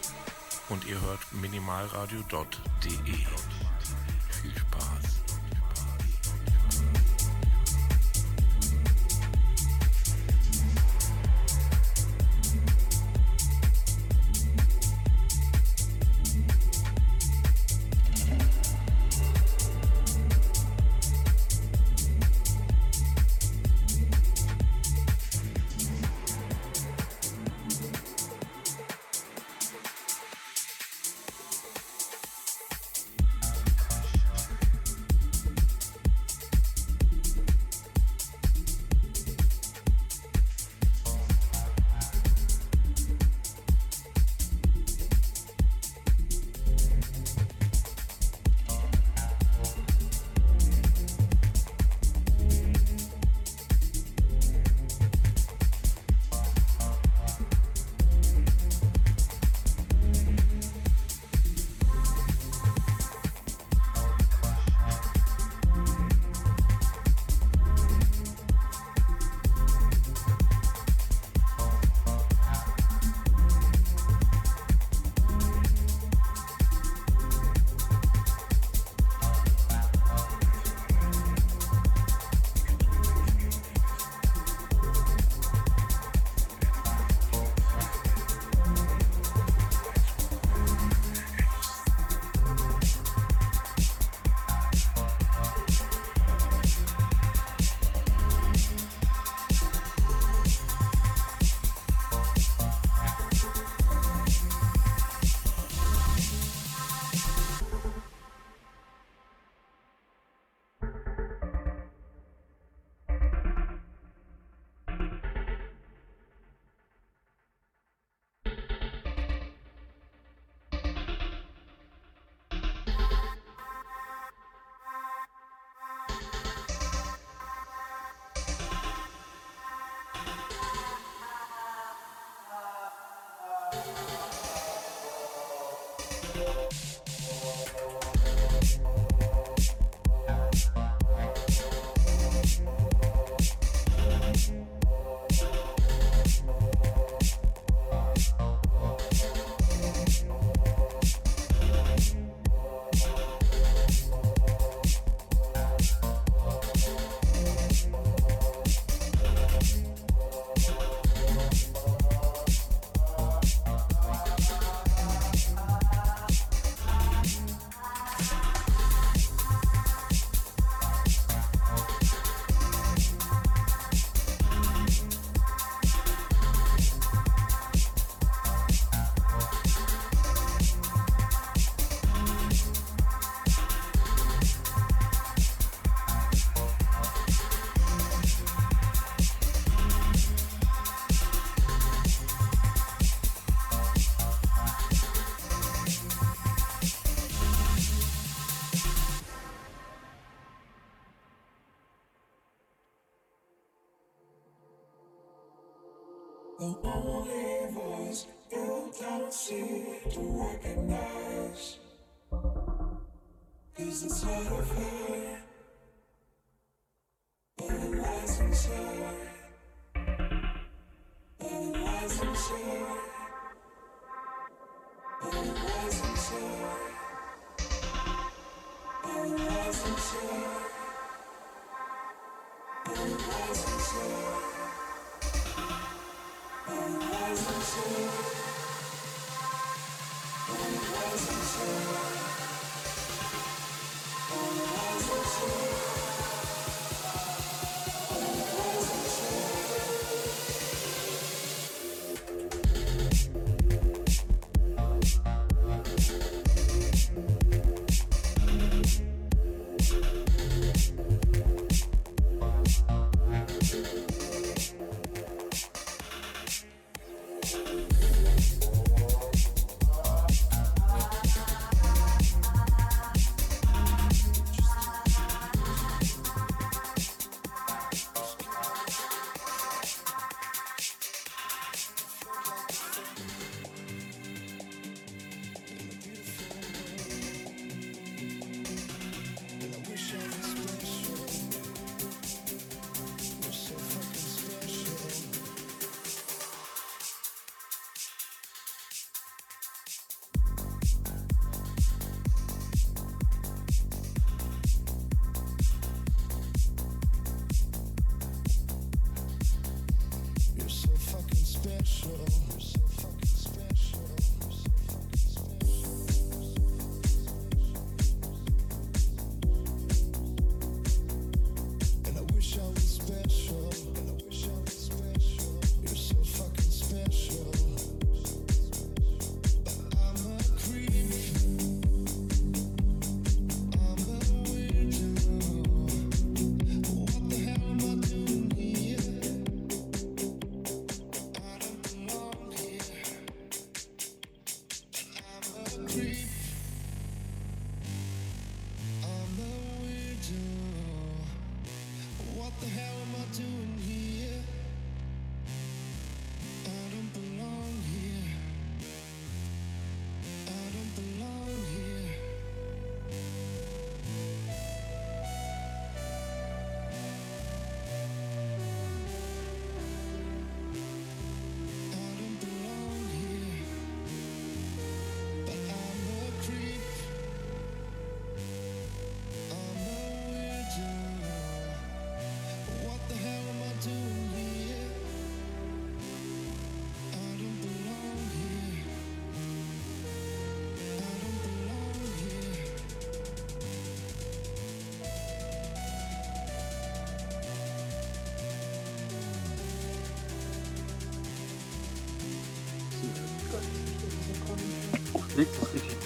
und ihr hört minimalradio.de. The only voice you don't see to recognize is inside of her.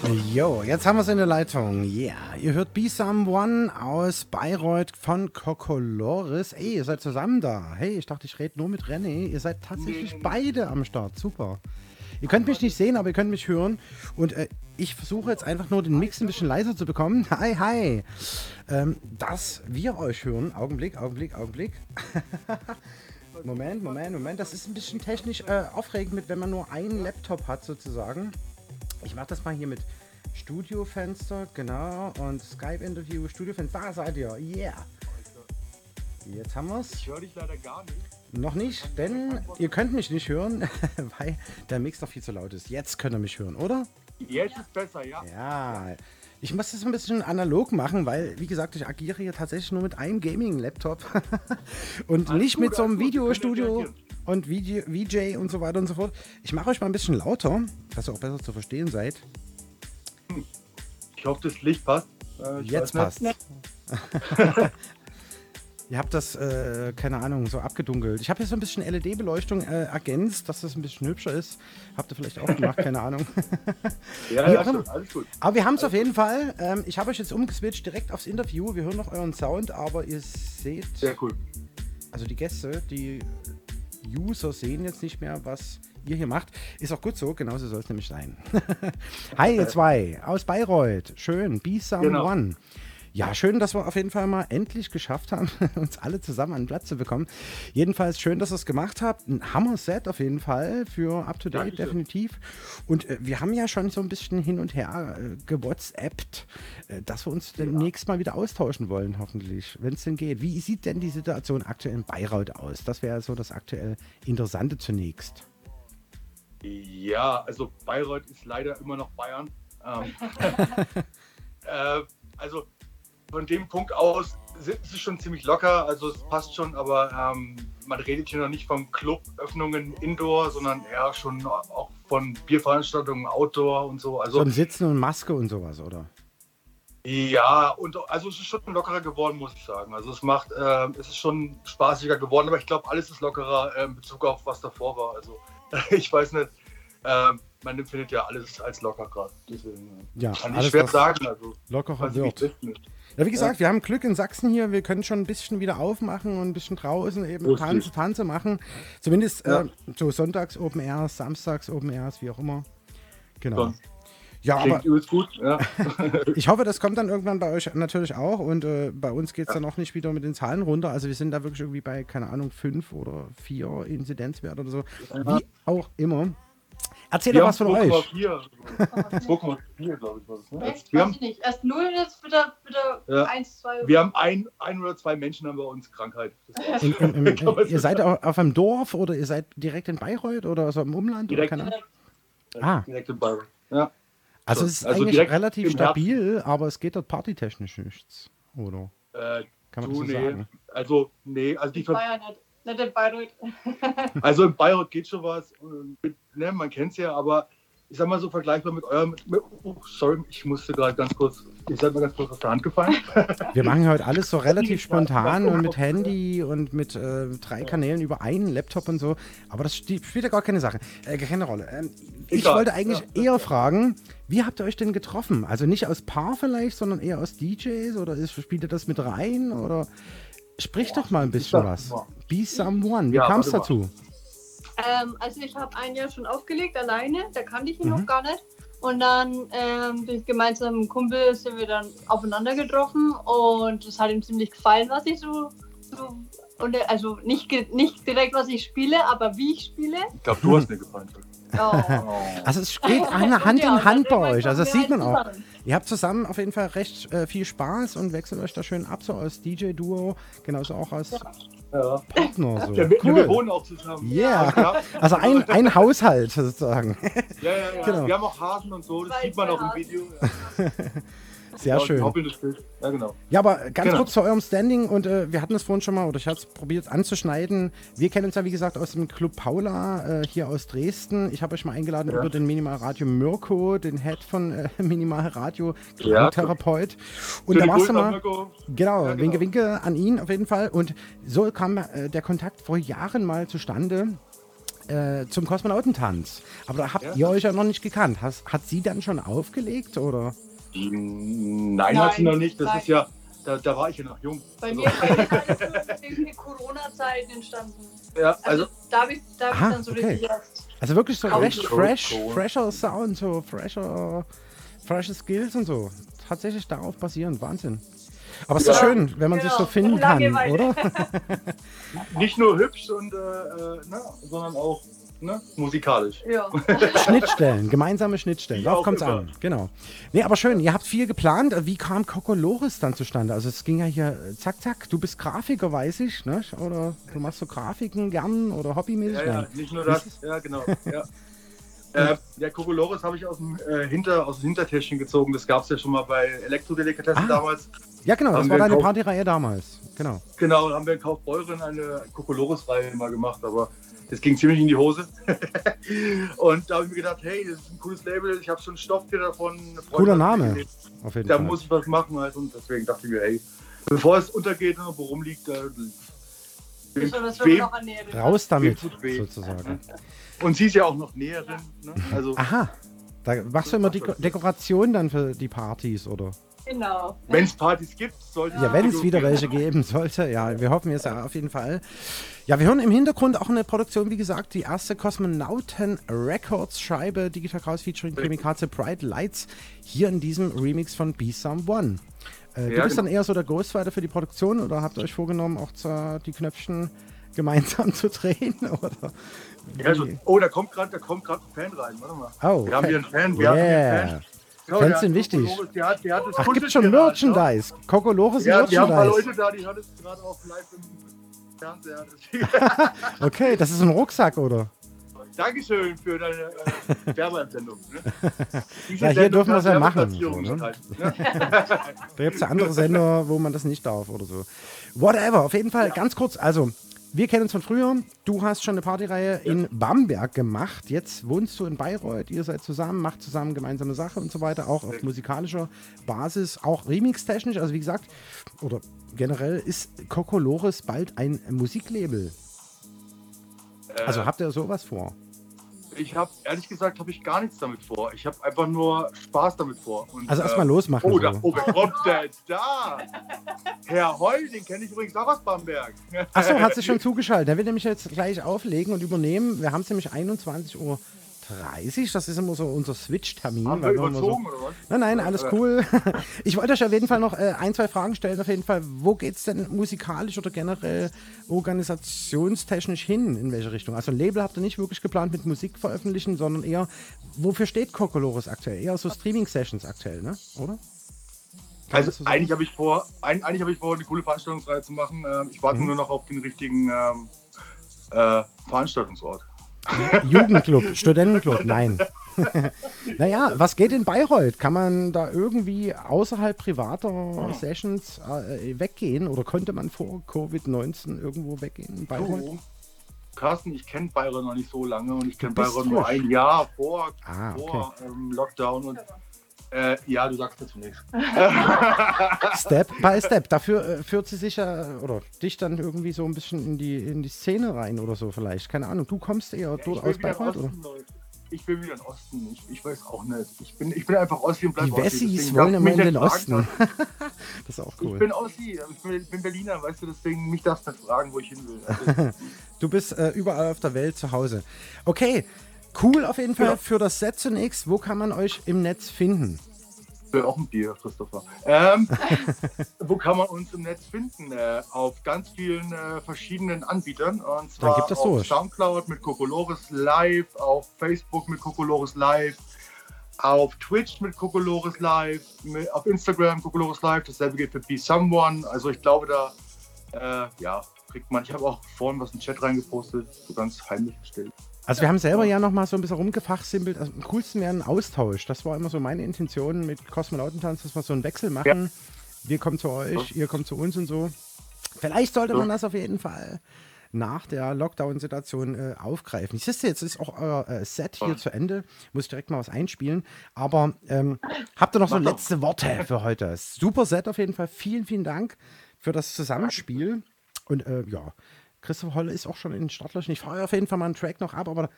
Jo, jetzt haben wir es in der Leitung. Ja, yeah. ihr hört Be Someone aus Bayreuth von Kokolores. Ey, ihr seid zusammen da. Hey, ich dachte, ich rede nur mit René. Ihr seid tatsächlich beide am Start. Super. Ihr könnt mich nicht sehen, aber ihr könnt mich hören. Und äh, ich versuche jetzt einfach nur den Mix ein bisschen leiser zu bekommen. Hi, hi. Ähm, dass wir euch hören. Augenblick, Augenblick, Augenblick. Moment, Moment, Moment. Das ist ein bisschen technisch äh, aufregend, mit, wenn man nur einen Laptop hat, sozusagen. Ich mache das mal hier mit Studiofenster, genau. Und Skype-Interview, Studiofenster. Da seid ihr. Yeah. Jetzt haben wir es. Ich höre dich leider gar nicht. Noch nicht, denn ihr könnt mich nicht hören, weil der Mix doch viel zu laut ist. Jetzt könnt ihr mich hören, oder? Jetzt ist besser, ja. Ja. Ich muss das ein bisschen analog machen, weil, wie gesagt, ich agiere hier tatsächlich nur mit einem Gaming-Laptop und Alles nicht gut, mit so einem gut, Videostudio und Video, VJ und so weiter und so fort. Ich mache euch mal ein bisschen lauter, dass ihr auch besser zu verstehen seid. Ich hoffe, das Licht passt. Äh, ich Jetzt passt. Ihr habt das, äh, keine Ahnung, so abgedunkelt. Ich habe hier so ein bisschen LED-Beleuchtung äh, ergänzt, dass das ein bisschen hübscher ist. Habt ihr vielleicht auch gemacht, keine Ahnung. Ja, ja, immer. schon, alles gut. Aber wir haben es auf jeden Fall. Ähm, ich habe euch jetzt umgeswitcht direkt aufs Interview. Wir hören noch euren Sound, aber ihr seht, Sehr cool. also die Gäste, die User sehen jetzt nicht mehr, was ihr hier macht. Ist auch gut so, genauso soll es nämlich sein. Hi, ihr zwei aus Bayreuth. Schön, Be Someone. Genau. Ja, schön, dass wir auf jeden Fall mal endlich geschafft haben, uns alle zusammen an den Platz zu bekommen. Jedenfalls schön, dass ihr es gemacht habt. Ein Hammer-Set auf jeden Fall für Up to Date Dankeschön. definitiv. Und äh, wir haben ja schon so ein bisschen hin und her äh, gewhatsappt, äh, dass wir uns demnächst mal wieder austauschen wollen, hoffentlich, wenn es denn geht. Wie sieht denn die Situation aktuell in Bayreuth aus? Das wäre so das aktuell Interessante zunächst. Ja, also Bayreuth ist leider immer noch Bayern. Ähm, äh, also von dem Punkt aus sind sie schon ziemlich locker, also es passt schon, aber ähm, man redet hier noch nicht von Cluböffnungen Indoor, sondern eher schon auch von Bierveranstaltungen Outdoor und so. So Also ein Sitzen und Maske und sowas, oder? ja, und also es ist schon lockerer geworden, muss ich sagen. Also es macht, ähm, es ist schon spaßiger geworden, aber ich glaube, alles ist lockerer äh, in Bezug auf was davor war. Also ich weiß nicht. Ähm, man empfindet ja alles als locker gerade. Deswegen äh, Ja, kann ich schwer was sagen. Also, ich nicht, wird. Ja, wie gesagt, wir haben Glück in Sachsen hier. Wir können schon ein bisschen wieder aufmachen und ein bisschen draußen eben. Tanze, Tanze machen. Zumindest Ja. äh, so sonntags Open Airs, samstags Open Airs, wie auch immer. Genau. Schon. Ja, aber gut. Ja. ich hoffe, das kommt dann irgendwann bei euch natürlich auch. Und äh, bei uns geht es dann auch nicht wieder mit den Zahlen runter. Also wir sind da wirklich irgendwie bei, keine Ahnung, fünf oder vier Inzidenzwert oder so. Wie auch immer. Erzähl doch was von euch. 2,4. 2,4, glaube ich, war das. Ne? Echt? Wir Weiß haben, ich nicht. Erst null, jetzt wieder, wieder Ja. eins, zwei. wir haben ein, ein oder zwei Menschen haben bei uns Krankheit. In, in, so ihr seid auf einem Dorf oder ihr seid direkt in Bayreuth oder so im Umland? Direkt. Oder keine Ahnung? Ah. Direkt in Bayern. Ja. Also So, es ist also eigentlich direkt relativ stabil, aber es geht dort partytechnisch nichts. Oder Äh, kann man du, das so nee. sagen? Also, nee, also die In Ver nicht. In Bayreuth. Also in Bayreuth geht schon was. Mit, ne, man kennt es ja, aber ich sag mal so vergleichbar mit eurem. Mit, oh, sorry, ich musste gerade ganz kurz. Ihr seid mir ganz kurz aus der Hand gefallen. Wir machen heute alles so relativ spontan und mit Handy und mit äh, drei Kanälen über einen Laptop und so. Aber das spielt ja gar keine Sache, äh, keine Rolle. Ähm, ich Egal. wollte eigentlich eher fragen, wie habt ihr euch denn getroffen? Also nicht aus Paar vielleicht, sondern eher aus DJs oder ist, spielt ihr das mit rein? Oder sprich doch mal ein bisschen was. Be someone. Wie Ja, kam es dazu? Ähm, also ich habe ein Jahr schon aufgelegt, alleine. Da kannte ich ihn Mhm. noch gar nicht. Und dann ähm, durch gemeinsamen Kumpel sind wir dann aufeinander getroffen und es hat ihm ziemlich gefallen, was ich so, so und, äh, also nicht, ge- nicht direkt, was ich spiele, aber wie ich spiele. Ich glaube, du hast mir gefallen. Oh. Also es geht eine Hand Ja, in Hand bei euch. Also das wir sieht man auch. Ihr habt zusammen auf jeden Fall recht äh, viel Spaß und wechselt euch da schön ab, so als DJ-Duo, genauso auch als Ja. Partner. So. Ja, wir, wir Cool. wohnen auch zusammen. Yeah. Ja, Also ein, ein Haushalt sozusagen. ja, ja, ja. Genau. Wir haben auch Hasen und so, das sieht man auch im. Video. Sehr Ja, schön. Doppeltes Bild. Ja, genau. Ja, aber ganz Genau. kurz zu eurem Standing und äh, wir hatten es vorhin schon mal, oder ich habe es probiert anzuschneiden. Wir kennen uns ja, wie gesagt, aus dem Club Paula äh, hier aus Dresden. Ich habe euch mal eingeladen Ja. über den Minimalradio Mirko, den Head von äh, Minimalradio, Ja. Therapeut. Und da warst du mal. Mirko. Genau, Ja, genau. Winke Winke an ihn auf jeden Fall. Und so kam äh, der Kontakt vor Jahren mal zustande. äh, zum Kosmonautentanz. Aber da habt ihr euch ja noch nicht gekannt. Has, hat sie dann schon aufgelegt oder? Nein, hat sie noch nicht. Das nein. ist ja, da, da war ich ja noch jung. Bei Also, mir ist alles so wegen der Corona-Zeit entstanden. ja, Also, also da habe ich, da hab ich Aha, dann so okay. richtig erst. Also wirklich so Kaum recht fresh, so. fresher Sound, so fresher, freshe Skills und so. Tatsächlich darauf basierend, Wahnsinn. Aber es ist Ja, doch schön, wenn man sich so genau. finden kann, oder? nicht nur hübsch, und, äh, äh, ne, sondern auch ne, musikalisch. Ja. Schnittstellen, gemeinsame Schnittstellen, darauf kommt es an. Genau. Nee, aber schön, ihr habt viel geplant. Wie kam Kokolores dann zustande? Also es ging ja hier äh, zack, zack. Du bist Grafiker, weiß ich, ne? Oder du machst so Grafiken gern oder hobbymäßig? Ja, ja, nicht nur das. Ja, genau. Ja. Äh, der Kokolores habe ich aus dem, äh, Hinter, aus dem Hintertäschchen gezogen. Das gab es ja schon mal bei Elektrodelikatessen Ah. damals. Ja, genau, das war deine. Partyreihe damals. Genau. Genau, da haben wir in Kaufbeuren eine Kokolores-Reihe mal gemacht, aber das ging ziemlich in die Hose. und da habe ich mir gedacht, hey, das ist ein cooles Label, ich habe schon Stofftier davon. Cooler Name. Auf jeden Da Fall. muss ich was machen halt und deswegen dachte ich mir, hey, bevor es untergeht und wo rumliegt, das wem- noch ernährt. Raus damit, Wem tut weh? sozusagen. und sie ist ja auch noch Näherin. Ne? Also, Aha. Da machst du immer Deko Dekoration dann für die Partys, oder? Genau. wenn es Partys gibt, sollte Ja, wenn es wieder welche geben sollte. Ja, wir hoffen es ja auf jeden Fall. Ja, wir hören im Hintergrund auch eine Produktion, wie gesagt, die erste Kosmonauten Records Scheibe Digital Chaos featuring Chemikaze Bright Lights hier in diesem Remix von Be Someone. Äh, du Ja, bist dann genau. eher so der Ghostwriter für die Produktion oder habt ihr euch vorgenommen, auch zu, die Knöpfchen gemeinsam zu drehen? Oder Ja, schon. Oh, da kommt gerade ein Fan rein. Warte mal. Oh, Wir haben hier einen Fan. Wir Yeah. haben hier einen Fan. Schau, Fans sind wichtig. Kokolores, Der hat, der hat Ach, gibt schon ne? Merchandise. Kokolores Ja, wir haben ein paar Merchandise. Leute da, die hören es gerade auch live im Fernseher. Okay, das ist ein Rucksack, oder? Dankeschön für deine äh, Werbeempfindung. Ne? Ja, hier Sendung dürfen wir es ja machen, so, ne? enthalten, ne? Da gibt es ja andere Sender, wo man das nicht darf oder so. Whatever, auf jeden Fall ganz kurz. Also, wir kennen uns von früher. Du hast schon eine Partyreihe in Bamberg gemacht. Jetzt wohnst du in Bayreuth. Ihr seid zusammen, macht zusammen gemeinsame Sache und so weiter. Auch auf musikalischer Basis, auch remix-technisch. Also, wie gesagt, oder generell ist Kokolores bald ein Musiklabel. Also, habt ihr sowas vor? Ich habe, ehrlich gesagt, habe ich gar nichts damit vor. Ich habe einfach nur Spaß damit vor. Und, Also, erstmal äh, losmachen. Oh, da, so. oh, wer kommt denn da? Herr Heul, den kenne ich übrigens auch aus Bamberg. Achso, hat sich schon zugeschaltet. Der will nämlich jetzt gleich auflegen und übernehmen. Wir haben es nämlich 21.30 Uhr. Das ist immer so unser Switch-Termin. Haben wir immer so überzogen oder was? Nein, nein, alles cool. Ich wollte euch auf jeden Fall noch äh, ein, zwei Fragen stellen. Auf jeden Fall, wo geht es denn musikalisch oder generell organisationstechnisch hin? In welche Richtung? Also ein Label habt ihr nicht wirklich geplant mit Musik veröffentlichen, sondern eher, wofür steht Kokolores aktuell? Eher so Streaming-Sessions aktuell, ne? Oder? Also eigentlich habe ich vor, ein, eigentlich habe ich vor, eine coole Veranstaltungsreihe zu machen. Ähm, ich Mhm. warte nur noch auf den richtigen ähm, äh, Veranstaltungsort. Jugendclub, Studentenclub, nein. naja, was geht in Bayreuth? Kann man da irgendwie außerhalb privater Sessions äh, weggehen oder konnte man vor Covid-19 irgendwo weggehen in Bayreuth? So. Carsten, ich kenne Bayreuth noch nicht so lange und ich kenne Bayreuth nur ein Jahr vor, Ah, vor ähm, Lockdown. Und, äh, ja, du sagst dazu nichts. Step by Step. Dafür äh, führt sie sich ja oder dich dann irgendwie so ein bisschen in die, in die Szene rein oder so vielleicht. Keine Ahnung. Du kommst eher dort ich, will aus Bayreuth oder? Osten, Leute. ich will wieder in Osten. Ich, ich weiß auch nicht. Ich bin, ich bin einfach Ossi und bleib Die. Wessis wollen immer in den Osten. das ist auch Ich cool. bin Ossi, ich bin, ich bin Berliner, weißt du, deswegen mich darfst du nicht fragen, wo ich hin will. Also, Du bist äh, überall auf der Welt zu Hause. Okay, cool auf jeden Fall Ja. für das Set zunächst. Wo kann man euch im Netz finden? Will auch ein Bier, Christopher. Ähm, wo kann man uns im Netz finden? Äh, auf ganz vielen äh, verschiedenen Anbietern. Und zwar gib das auf durch. Soundcloud mit Kokolores Live, auf Facebook mit Kokolores Live, auf Twitch mit Kokolores Live, mit, auf Instagram Kokolores Live. Dasselbe gilt für Be Someone. Also ich glaube, da äh, ja, kriegt man. Ich habe auch vorhin was in den Chat reingepostet, so ganz heimlich gestellt. Also wir haben selber ja noch mal so ein bisschen rumgefachsimpelt. Also am coolsten wäre ein Austausch. Das war immer so meine Intention mit Kosmonautentanz, dass wir so einen Wechsel machen. Wir kommen zu euch, ihr kommt zu uns und so. Vielleicht sollte man das auf jeden Fall nach der Lockdown-Situation äh, aufgreifen. Ich sehe jetzt ist auch euer äh, Set hier zu Ende. Muss direkt mal was einspielen. Aber ähm, habt ihr noch so letzte Worte für heute? Super Set auf jeden Fall. Vielen, vielen Dank für das Zusammenspiel. Und äh, ja, Christoph Holle ist auch schon in den Startlöchern. Ich fahre auf jeden Fall mal einen Track noch ab, aber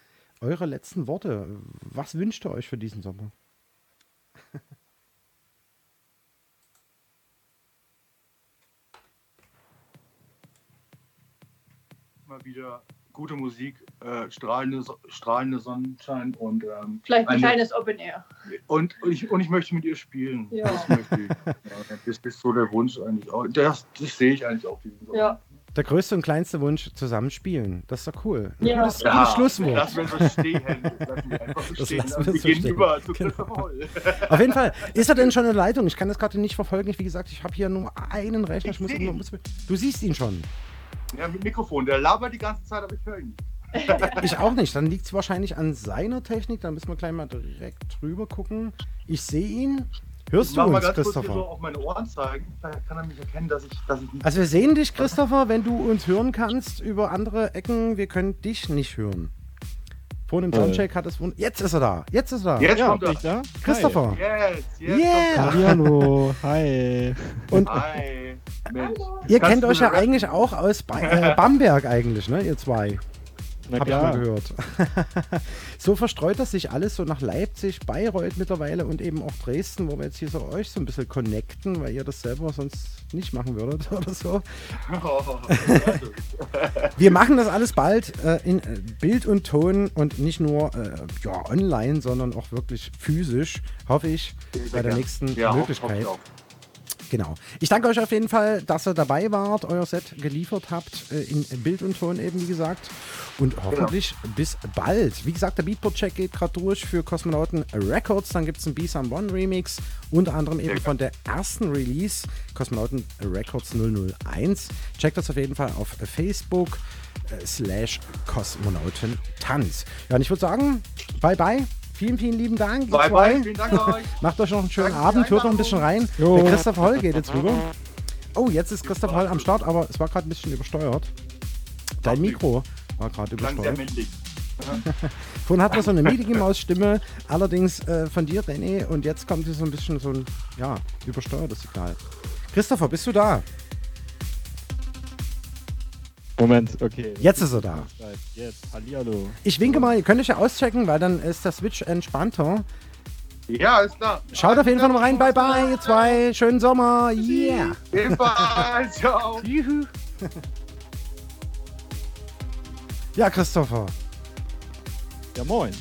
eure letzten Worte. Was wünscht ihr euch für diesen Sommer? Mal wieder gute Musik, äh, strahlende, strahlende Sonnenschein und ähm, Vielleicht ein eine- kleines Open Air. Und, und, ich, und ich möchte mit ihr spielen. Ja. Das möchte ich. Ja, das ist so der Wunsch eigentlich auch. Das, das sehe ich eigentlich auch diesen Sommer. Ja. Der größte und kleinste Wunsch, zusammen spielen. Das ist doch cool. Ein Ja. gutes, Ja, Schlusswort. Lassen wir so stehen. Lassen wir einfach so Das stehen. lassen wir wir so gehen stehen. über zu Genau. Auf jeden Fall. Ist er denn schon in Leitung? Ich kann das gerade nicht verfolgen. Wie gesagt, ich habe hier nur einen Rechner. Ich Ich muss, ihn. muss, du siehst ihn schon. Ja, mit Mikrofon. Der labert die ganze Zeit, aber ich höre ihn nicht. Ich auch nicht. Dann liegt es wahrscheinlich an seiner Technik. Da müssen wir gleich mal direkt drüber gucken. Ich sehe ihn. Hörst Ich du mach mal uns, hier so Christopher? auf meine Ohren zeigen. Vielleicht kann er mich erkennen, dass ich, dass ich nicht. Also wir sehen dich, Christopher, wenn du uns hören kannst über andere Ecken. Wir können dich nicht hören. Vorhin im Toll. Soundcheck hat es... wund- Jetzt ist er da. Jetzt ist er da. Jetzt Ja, kommt er. ich da? Christopher. Jetzt, jetzt Yeah. Hi. Hallo, hi. Und. Hi. Mensch. ihr Kannst kennt euch ja eigentlich auch aus ba äh, Bamberg eigentlich, ne? Ihr zwei. Na Hab ich mal klar. gehört. so verstreut das sich alles so nach Leipzig, Bayreuth mittlerweile und eben auch Dresden, wo wir jetzt hier so euch so ein bisschen connecten, weil ihr das selber sonst nicht machen würdet oder so. Wir machen das alles bald äh, in äh, Bild und Ton und nicht nur äh, ja, online, sondern auch wirklich physisch, hoffe ich, bei der nächsten ja, Möglichkeit. Hoff, hoff, Genau. Ich danke euch auf jeden Fall, dass ihr dabei wart, euer Set geliefert habt, äh, in Bild und Ton eben, wie gesagt. Und hoffentlich bis bald. Wie gesagt, der Beatport-Check geht gerade durch für Kosmonauten Records. Dann gibt es einen B-Sam One Remix, unter anderem eben von der ersten Release, Kosmonauten Records 001. Checkt das auf jeden Fall auf Facebook äh, slash Kosmonautentanz. Ja, und ich würde sagen, bye bye. Vielen, vielen lieben Dank. Bye, bye. Vielen Dank euch. Macht euch noch einen schönen Danke Abend, hört noch ein bisschen rein. Jo. Der Christoph Holl geht jetzt rüber. Oh, jetzt ist Christoph Holl am Start, aber es war gerade ein bisschen übersteuert. Dein Mikro war gerade übersteuert. Vorhin hat man so eine Mickey Maus Stimme, allerdings äh, von dir, René, und jetzt kommt hier so ein bisschen so ein, ja, übersteuertes Signal. Christopher, bist du da? Moment, okay. Jetzt ist er da. Jetzt, hallihallo. Ich winke mal, ihr könnt euch ja auschecken, weil dann ist der Switch entspannter. Ja, ist klar. Schaut auf jeden Fall mal rein. Bye bye, ihr zwei. Schönen Sommer. Yeah. Ebenfalls. Ciao. Juhu. Ja, Christopher. Ja, moin.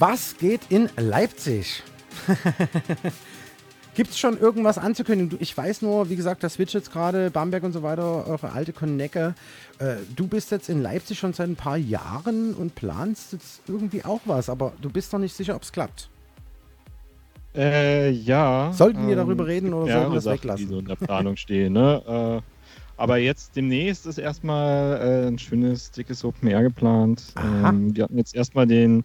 Was geht in Leipzig? Gibt es schon irgendwas anzukündigen? Ich weiß nur, wie gesagt, der Switch jetzt gerade, Bamberg und so weiter, eure alte Connecke. Äh, du bist jetzt in Leipzig schon seit ein paar Jahren und planst jetzt irgendwie auch was, aber du bist noch nicht sicher, ob es klappt. Äh, ja. Sollten wir ähm, darüber reden oder sollten wir das Sachen, weglassen? Die so in der Planung stehen, ne? Äh, aber jetzt demnächst ist erstmal äh, ein schönes, dickes Open Air geplant. Ähm, wir hatten jetzt erstmal den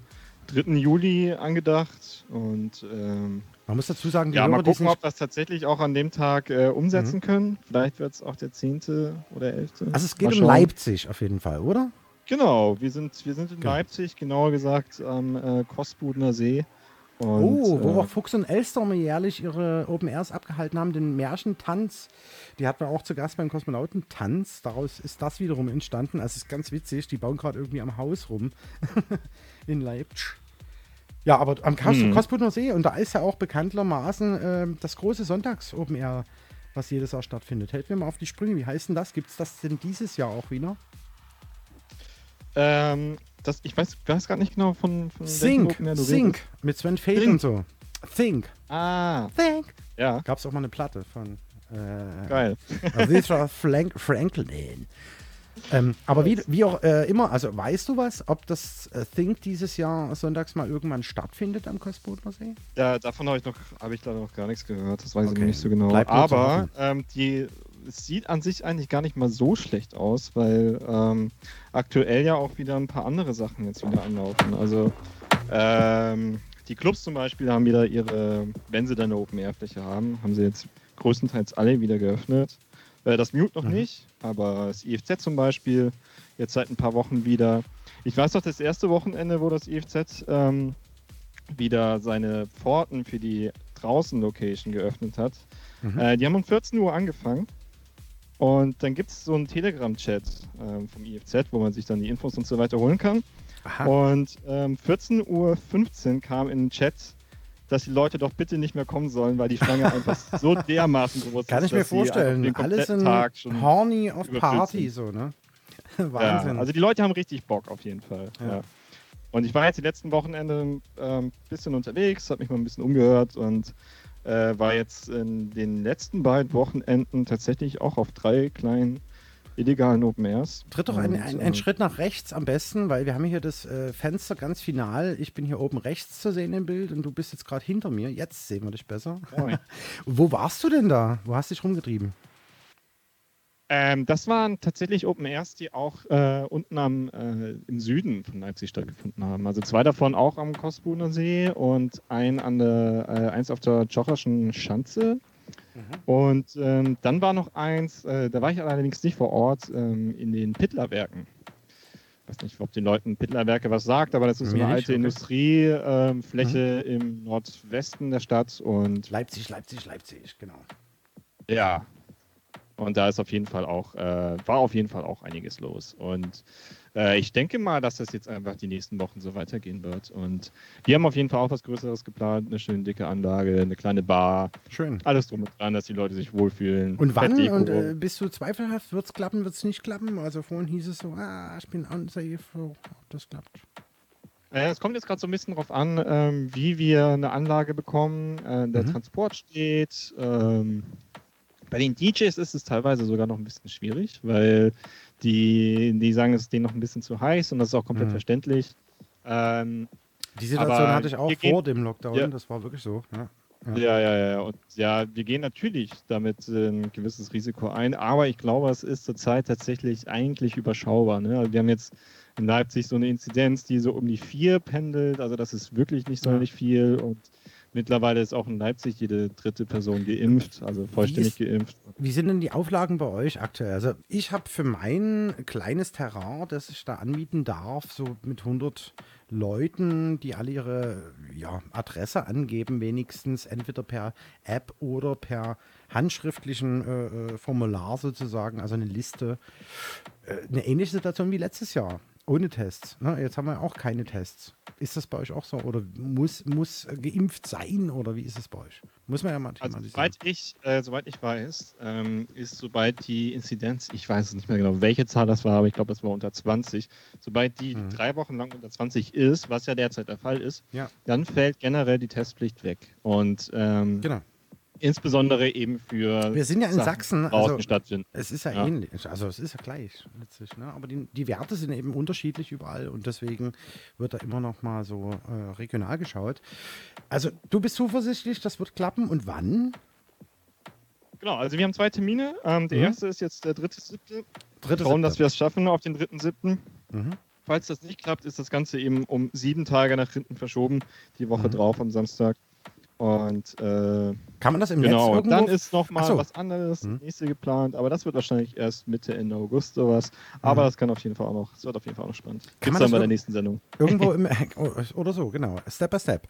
3. Juli angedacht und ähm, Man muss dazu sagen, die ja, Hörer, mal gucken, ob wir es tatsächlich auch an dem Tag äh, umsetzen Mhm. können. Vielleicht wird es auch der 10. oder 11. Also es geht Mal um schauen. Leipzig auf jeden Fall, oder? Genau, wir sind, wir sind in Genau. Leipzig, genauer gesagt am äh, Kostbudener See. Und, oh, wo äh, auch Fuchs und Elster jährlich ihre Open Airs abgehalten haben, den Märchentanz. Die hatten wir auch zu Gast beim Kosmonautentanz. Daraus ist das wiederum entstanden. Also es ist ganz witzig, die bauen gerade irgendwie am Haus rum in Leipzig. Ja, aber am. Kospudener See und da ist ja auch bekanntermaßen äh, das große Sonntags-Open Air, was jedes Jahr stattfindet. Hält mir mal auf die Sprünge. Wie heißt denn das? Gibt es das denn dieses Jahr auch wieder? Ähm, das, ich weiß, weiß gar nicht genau von, von welchem Think, mit Sven Think. und so. Think, Ah, Think. ja, Gab es auch mal eine Platte von äh, geil. Aretha Franklin. Ähm, aber wie, wie auch äh, immer, also weißt du was, ob das äh, Think dieses Jahr sonntags mal irgendwann stattfindet am Kostbodner See? Ja, davon habe ich noch, habe ich leider noch gar nichts gehört. Das weiß ich Okay. noch nicht so genau. Aber ähm, die, es sieht an sich eigentlich gar nicht mal so schlecht aus, weil ähm, aktuell ja auch wieder ein paar andere Sachen jetzt wieder anlaufen. Also ähm, die Clubs zum Beispiel haben wieder ihre, wenn sie dann eine Open Air Fläche haben, haben sie jetzt größtenteils alle wieder geöffnet. Äh, das Mute noch Mhm. nicht, aber das IFZ zum Beispiel jetzt seit ein paar Wochen wieder. Ich weiß noch, das erste Wochenende, wo das IFZ ähm, wieder seine Pforten für die Draußen-Location geöffnet hat. Mhm. Äh, die haben um 14 Uhr angefangen. Und dann gibt es so einen Telegram-Chat ähm, vom IFZ, wo man sich dann die Infos und so weiter holen kann. Aha. Und ähm, 14.15 Uhr kam in den Chat, dass die Leute doch bitte nicht mehr kommen sollen, weil die Schlange einfach so dermaßen groß Kann ist. ich mir vorstellen. den Alle sind Tag schon horny auf Party, so, ne? Ja, Wahnsinn. also die Leute haben richtig Bock auf jeden Fall. Ja. Ja. Und ich war jetzt die letzten Wochenende ein ähm, bisschen unterwegs, habe mich mal ein bisschen umgehört und äh, war jetzt in den letzten beiden Wochenenden tatsächlich auch auf drei kleinen illegalen Open Airs. Tritt doch einen ein, äh, ein Schritt nach rechts am besten, weil wir haben hier das äh, Fenster ganz final. Ich bin hier oben rechts zu sehen im Bild und du bist jetzt gerade hinter mir. Jetzt sehen wir dich besser. Wo warst du denn da? Wo hast du dich rumgetrieben? Ähm, das waren tatsächlich Open Airs, die auch äh, unten am, äh, im Süden von Leipzig stattgefunden haben. Also zwei davon auch am Kosbuner See und ein an der, äh, eins auf der Tschocherschen Schanze. Und ähm, dann war noch eins, äh, da war ich allerdings nicht vor Ort, ähm, in den Pittlerwerken. Ich weiß nicht, ob den Leuten Pittlerwerke was sagt, aber das ist Mir eine alte okay. Industriefläche im Nordwesten der Stadt und Leipzig, Leipzig, Leipzig, genau. ja. Und da ist auf jeden Fall auch, äh, war auf jeden Fall auch einiges los. Und äh, ich denke mal, dass das jetzt einfach die nächsten Wochen so weitergehen wird. Und wir haben auf jeden Fall auch was Größeres geplant, eine schöne dicke Anlage, eine kleine Bar, Schön. alles drum und dran, dass die Leute sich wohlfühlen. Und wann? Und äh, bist du zweifelhaft? Wird es klappen, wird es nicht klappen? Also vorhin hieß es so, ah, ich bin unsafe, ob das klappt. Äh, es kommt jetzt gerade so ein bisschen drauf an, ähm, wie wir eine Anlage bekommen, äh, der Mhm. Transport steht. Ähm, bei den DJs ist es teilweise sogar noch ein bisschen schwierig, weil die, die sagen, es ist denen noch ein bisschen zu heiß und das ist auch komplett Mhm. verständlich. Ähm, Die Situation hatte ich auch wir gehen- vor dem Lockdown, Ja. das war wirklich so. Ja. Ja, ja, ja. Und ja, wir gehen natürlich damit äh, ein gewisses Risiko ein, aber ich glaube, es ist zurzeit tatsächlich eigentlich überschaubar. Ne? Also wir haben jetzt in Leipzig so eine Inzidenz, die so um die vier pendelt, also das ist wirklich nicht sonderlich viel und mittlerweile ist auch in Leipzig jede dritte Person geimpft, also vollständig ist- geimpft. Wie sind denn die Auflagen bei euch aktuell? Also ich habe für mein kleines Terrain, das ich da anmieten darf, so mit 100 Leuten, die alle ihre ja, Adresse angeben, wenigstens entweder per App oder per handschriftlichen äh, äh, Formular sozusagen, also eine Liste. Äh, eine ähnliche Situation wie letztes Jahr, ohne Tests. Ne? Jetzt haben wir auch keine Tests. Ist das bei euch auch so? Oder muss, muss geimpft sein? Oder wie ist es bei euch? Muss man ja mal Also soweit ich, äh, soweit ich weiß, ähm, ist sobald die Inzidenz, ich weiß es nicht mehr genau, welche Zahl das war, aber ich glaube, es war unter 20, sobald die Mhm. drei Wochen lang unter 20 ist, was ja derzeit der Fall ist, Ja. dann fällt generell die Testpflicht weg. Und ähm, Genau. Insbesondere eben für Wir sind ja in Sachen, Sachsen, also stattfinden. es ist ja, Ja. ähnlich, also es ist ja gleich letztlich, ne? aber die, die Werte sind eben unterschiedlich überall und deswegen wird da immer noch mal so äh, regional geschaut. Also du bist zuversichtlich, das wird klappen und wann? Genau, also wir haben zwei Termine. Ähm, der Mhm. erste ist jetzt der dritte siebte. Dritte Trauen, dass wir es schaffen auf den dritten siebten. Mhm. Falls das nicht klappt, ist das Ganze eben um sieben Tage nach hinten verschoben, die Woche Mhm. drauf am Samstag. Und äh, Kann man das im genau, Netz irgendwo? dann ist noch mal Ach so. was anderes, das nächste geplant, aber das wird wahrscheinlich erst Mitte, Ende August sowas. Aber Mhm. das kann auf jeden Fall auch noch, das wird auf jeden Fall auch noch spannend. Kann Gibt's dann das bei der nächsten Sendung. Irgendwo im oder so, genau. Step by Step.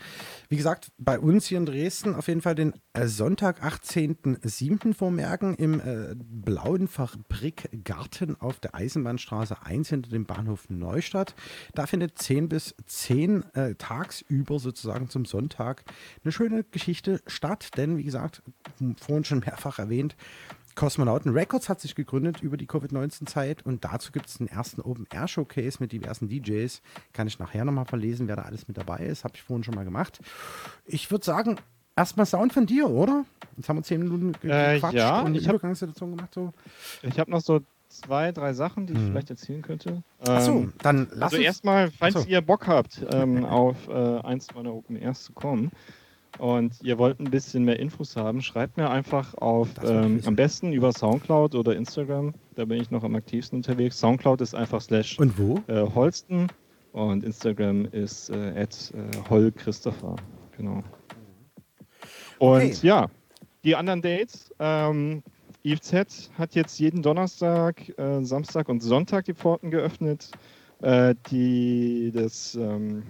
Wie gesagt, bei uns hier in Dresden auf jeden Fall den äh, Sonntag, 18.07. vormerken im äh, blauen Fabrikgarten auf der Eisenbahnstraße 1 hinter dem Bahnhof Neustadt. Da findet 10 bis 10 äh, tagsüber sozusagen zum Sonntag eine schöne Geschichte statt, denn wie gesagt, vorhin schon mehrfach erwähnt, Kosmonauten Records hat sich gegründet über die Covid-19-Zeit und dazu gibt es den ersten Open-Air-Showcase mit diversen DJs. Kann ich nachher nochmal verlesen, wer da alles mit dabei ist. Habe ich vorhin schon mal gemacht. Ich würde sagen, erstmal Sound von dir, oder? Jetzt haben wir zehn Minuten Äh, gequatscht ja, und eine hab- Übergangssituation gemacht. So. Ich habe noch so zwei, drei Sachen, die ich Mhm. vielleicht erzählen könnte. Achso, Ähm, dann lass Also uns... erstmal, falls so. ihr Bock habt, ähm, auf äh, eins meiner Open Airs zu kommen und ihr wollt ein bisschen mehr Infos haben, schreibt mir einfach auf, ähm, am besten über Soundcloud oder Instagram. Da bin ich noch am aktivsten unterwegs. Soundcloud ist einfach slash Und wo? äh, Holsten und Instagram ist äh, at äh, Christopher. Genau. Und Okay. ja, die anderen Dates. Ähm, IFZ hat jetzt jeden Donnerstag, äh, Samstag und Sonntag die Pforten geöffnet. Äh, die, das, ähm,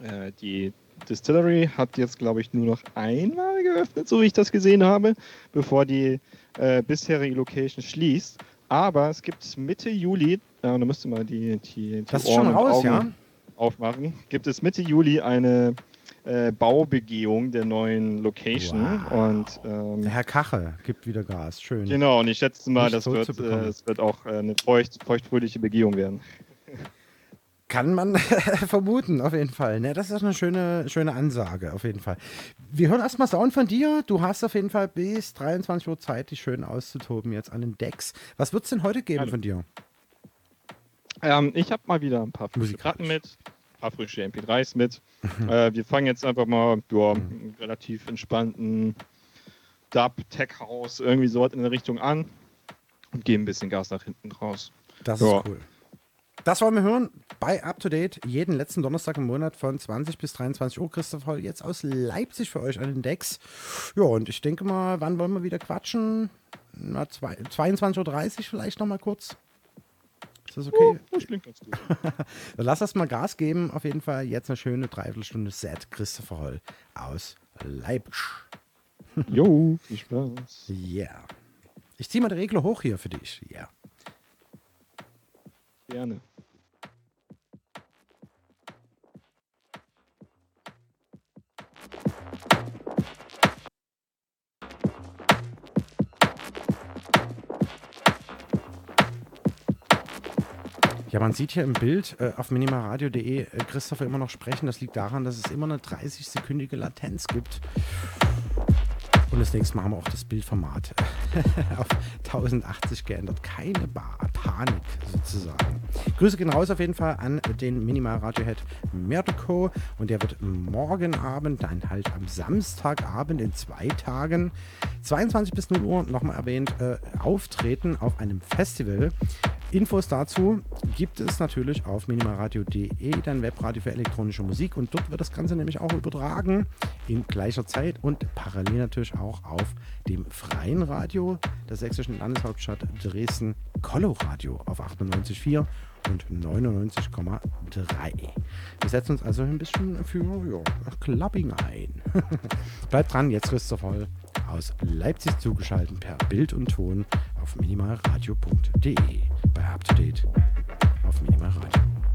äh, die Distillery hat jetzt, glaube ich, nur noch einmal geöffnet, so wie ich das gesehen habe, bevor die äh, bisherige Location schließt. Aber es gibt Mitte Juli, äh, da müsste mal die, die, die Das ist Ohren schon raus, Augen ja? aufmachen, gibt es Mitte Juli eine äh, Baubegehung der neuen Location. Wow. Und ähm, Der Herr Kache gibt wieder Gas. Schön. genau, und ich schätze mal, Nicht das wird, äh, es wird auch äh, eine feucht, feuchtfröhliche Begehung werden. Kann man vermuten, auf jeden Fall. Ne, das ist eine schöne, schöne Ansage, auf jeden Fall. Wir hören erstmal Sound von dir. Du hast auf jeden Fall bis 23 Uhr Zeit, dich schön auszutoben jetzt an den Decks. Was wird es denn heute geben Gerne. von dir? Ähm, ich habe mal wieder ein paar. Platten mit, ein paar frische MP3s mit. äh, wir fangen jetzt einfach mal ja, einen relativ entspannten Dub, Tech House, irgendwie sowas in der Richtung an und geben ein bisschen Gas nach hinten raus. Das Ja. ist cool. Das wollen wir hören bei Up to Date jeden letzten Donnerstag im Monat von 20 bis 23 Uhr. Christoph Holl jetzt aus Leipzig für euch an den Decks. Ja, und ich denke mal, wann wollen wir wieder quatschen? Na, zwei- 22.30 Uhr vielleicht nochmal kurz. Ist das okay? Das klingt ganz gut. Dann lass das mal Gas geben. Auf jeden Fall jetzt eine schöne Dreiviertelstunde Set. Christopher Holl aus Leipzig. jo, viel Spaß. Ja. Yeah. Ich ziehe mal den Regler hoch hier für dich. Ja. Gerne. Ja, man sieht hier im Bild äh, auf minimalradio.de äh, Christopher immer noch sprechen. Das liegt daran, dass es immer eine 30-sekündige Latenz gibt. Und das nächste Mal haben wir auch das Bildformat auf 1080 geändert. Keine ba Panik sozusagen. Grüße gehen raus auf jeden Fall an den Minimal-Radio-Head Mirko. Und der wird morgen Abend, dann halt am Samstagabend in zwei Tagen, 22 bis 0 Uhr, nochmal erwähnt, äh, auftreten auf einem Festival. Infos dazu gibt es natürlich auf minimalradio.de, dein Webradio für elektronische Musik. Und dort wird das Ganze nämlich auch übertragen in gleicher Zeit und parallel natürlich auch auf dem freien Radio der sächsischen Landeshauptstadt Dresden, Collo-Radio auf 98,4 und 99,3. Wir setzen uns also ein bisschen für ja, Clubbing ein. Bleibt dran, jetzt Christoph Holl aus Leipzig zugeschaltet per Bild und Ton auf minimalradio.de bei Up to Date auf Minimalradio. Ein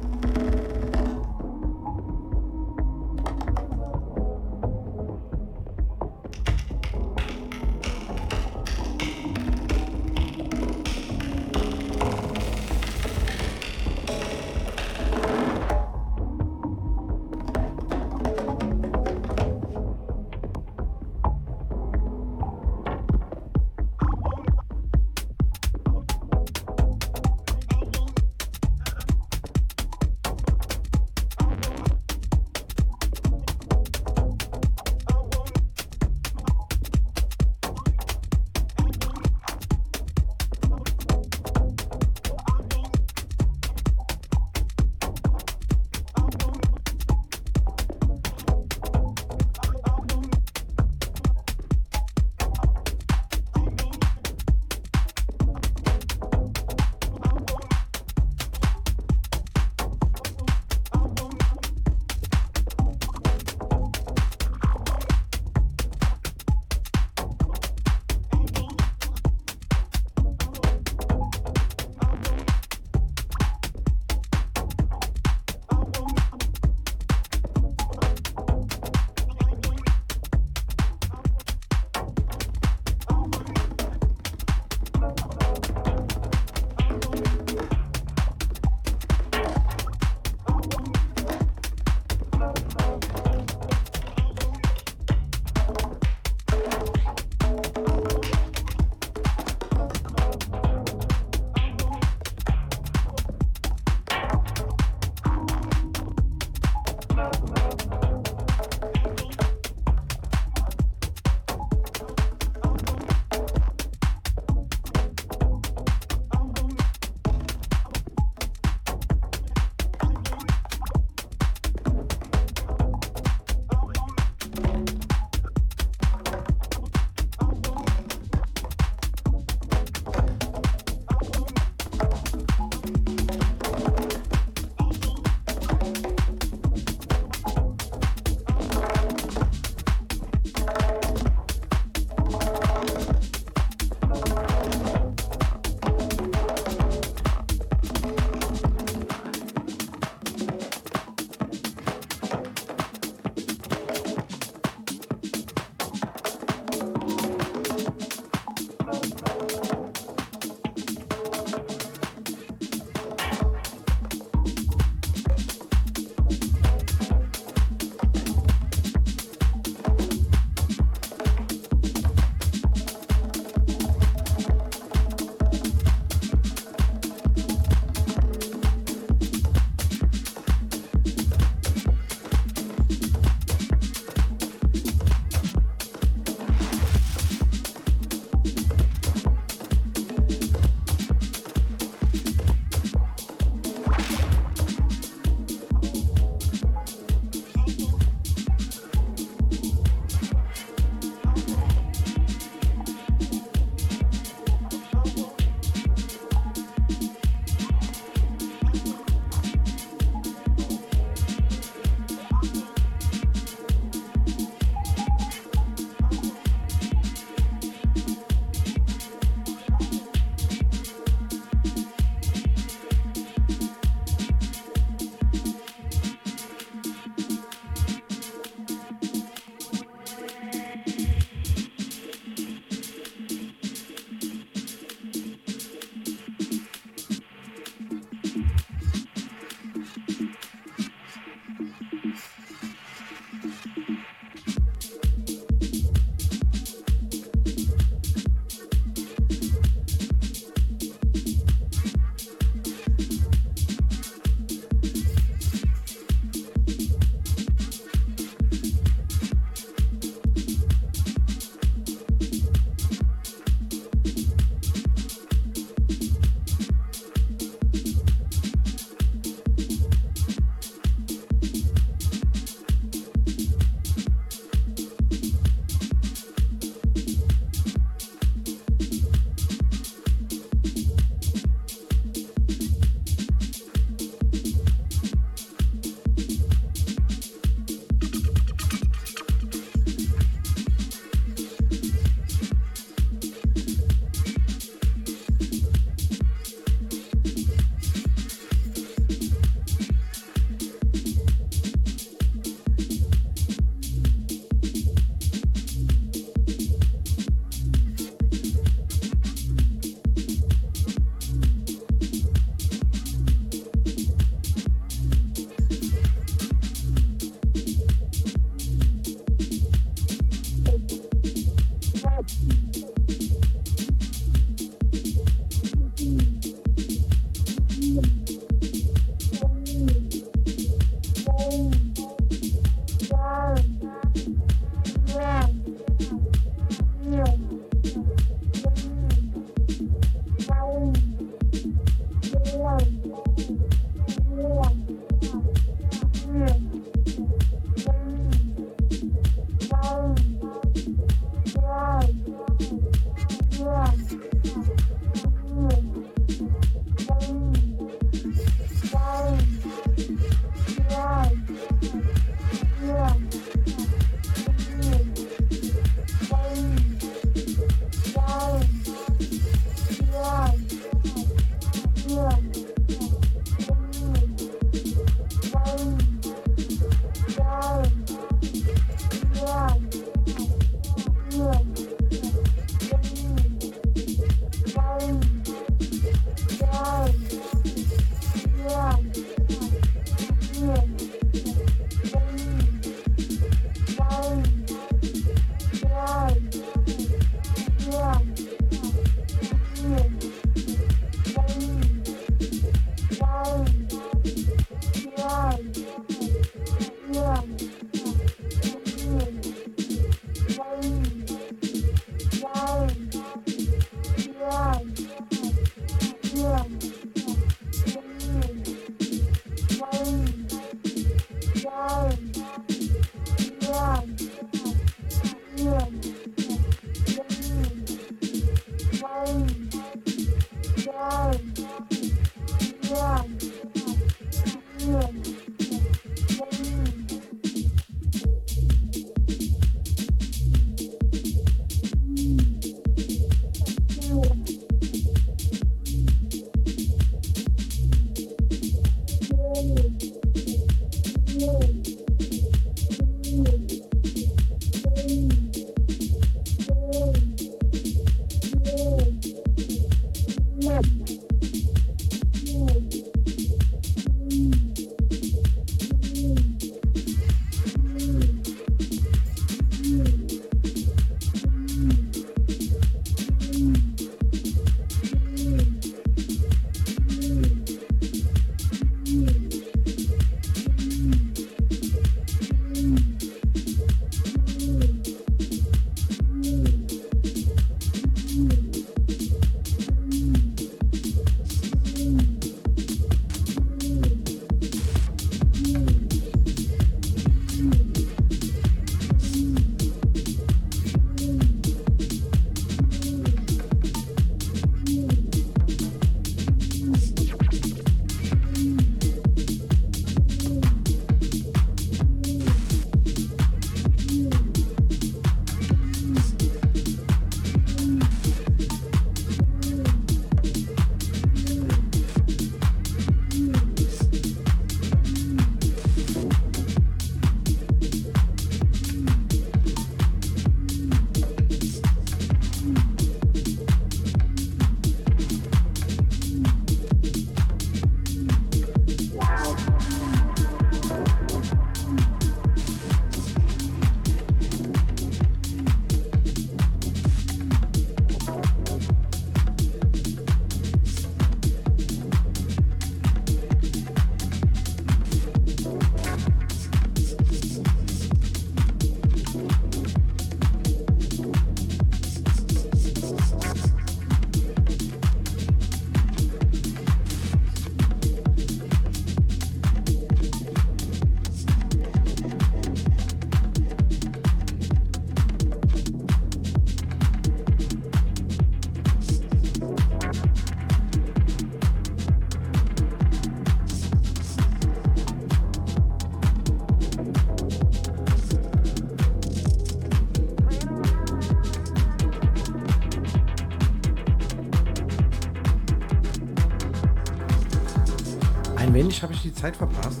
ich Zeit verpasst.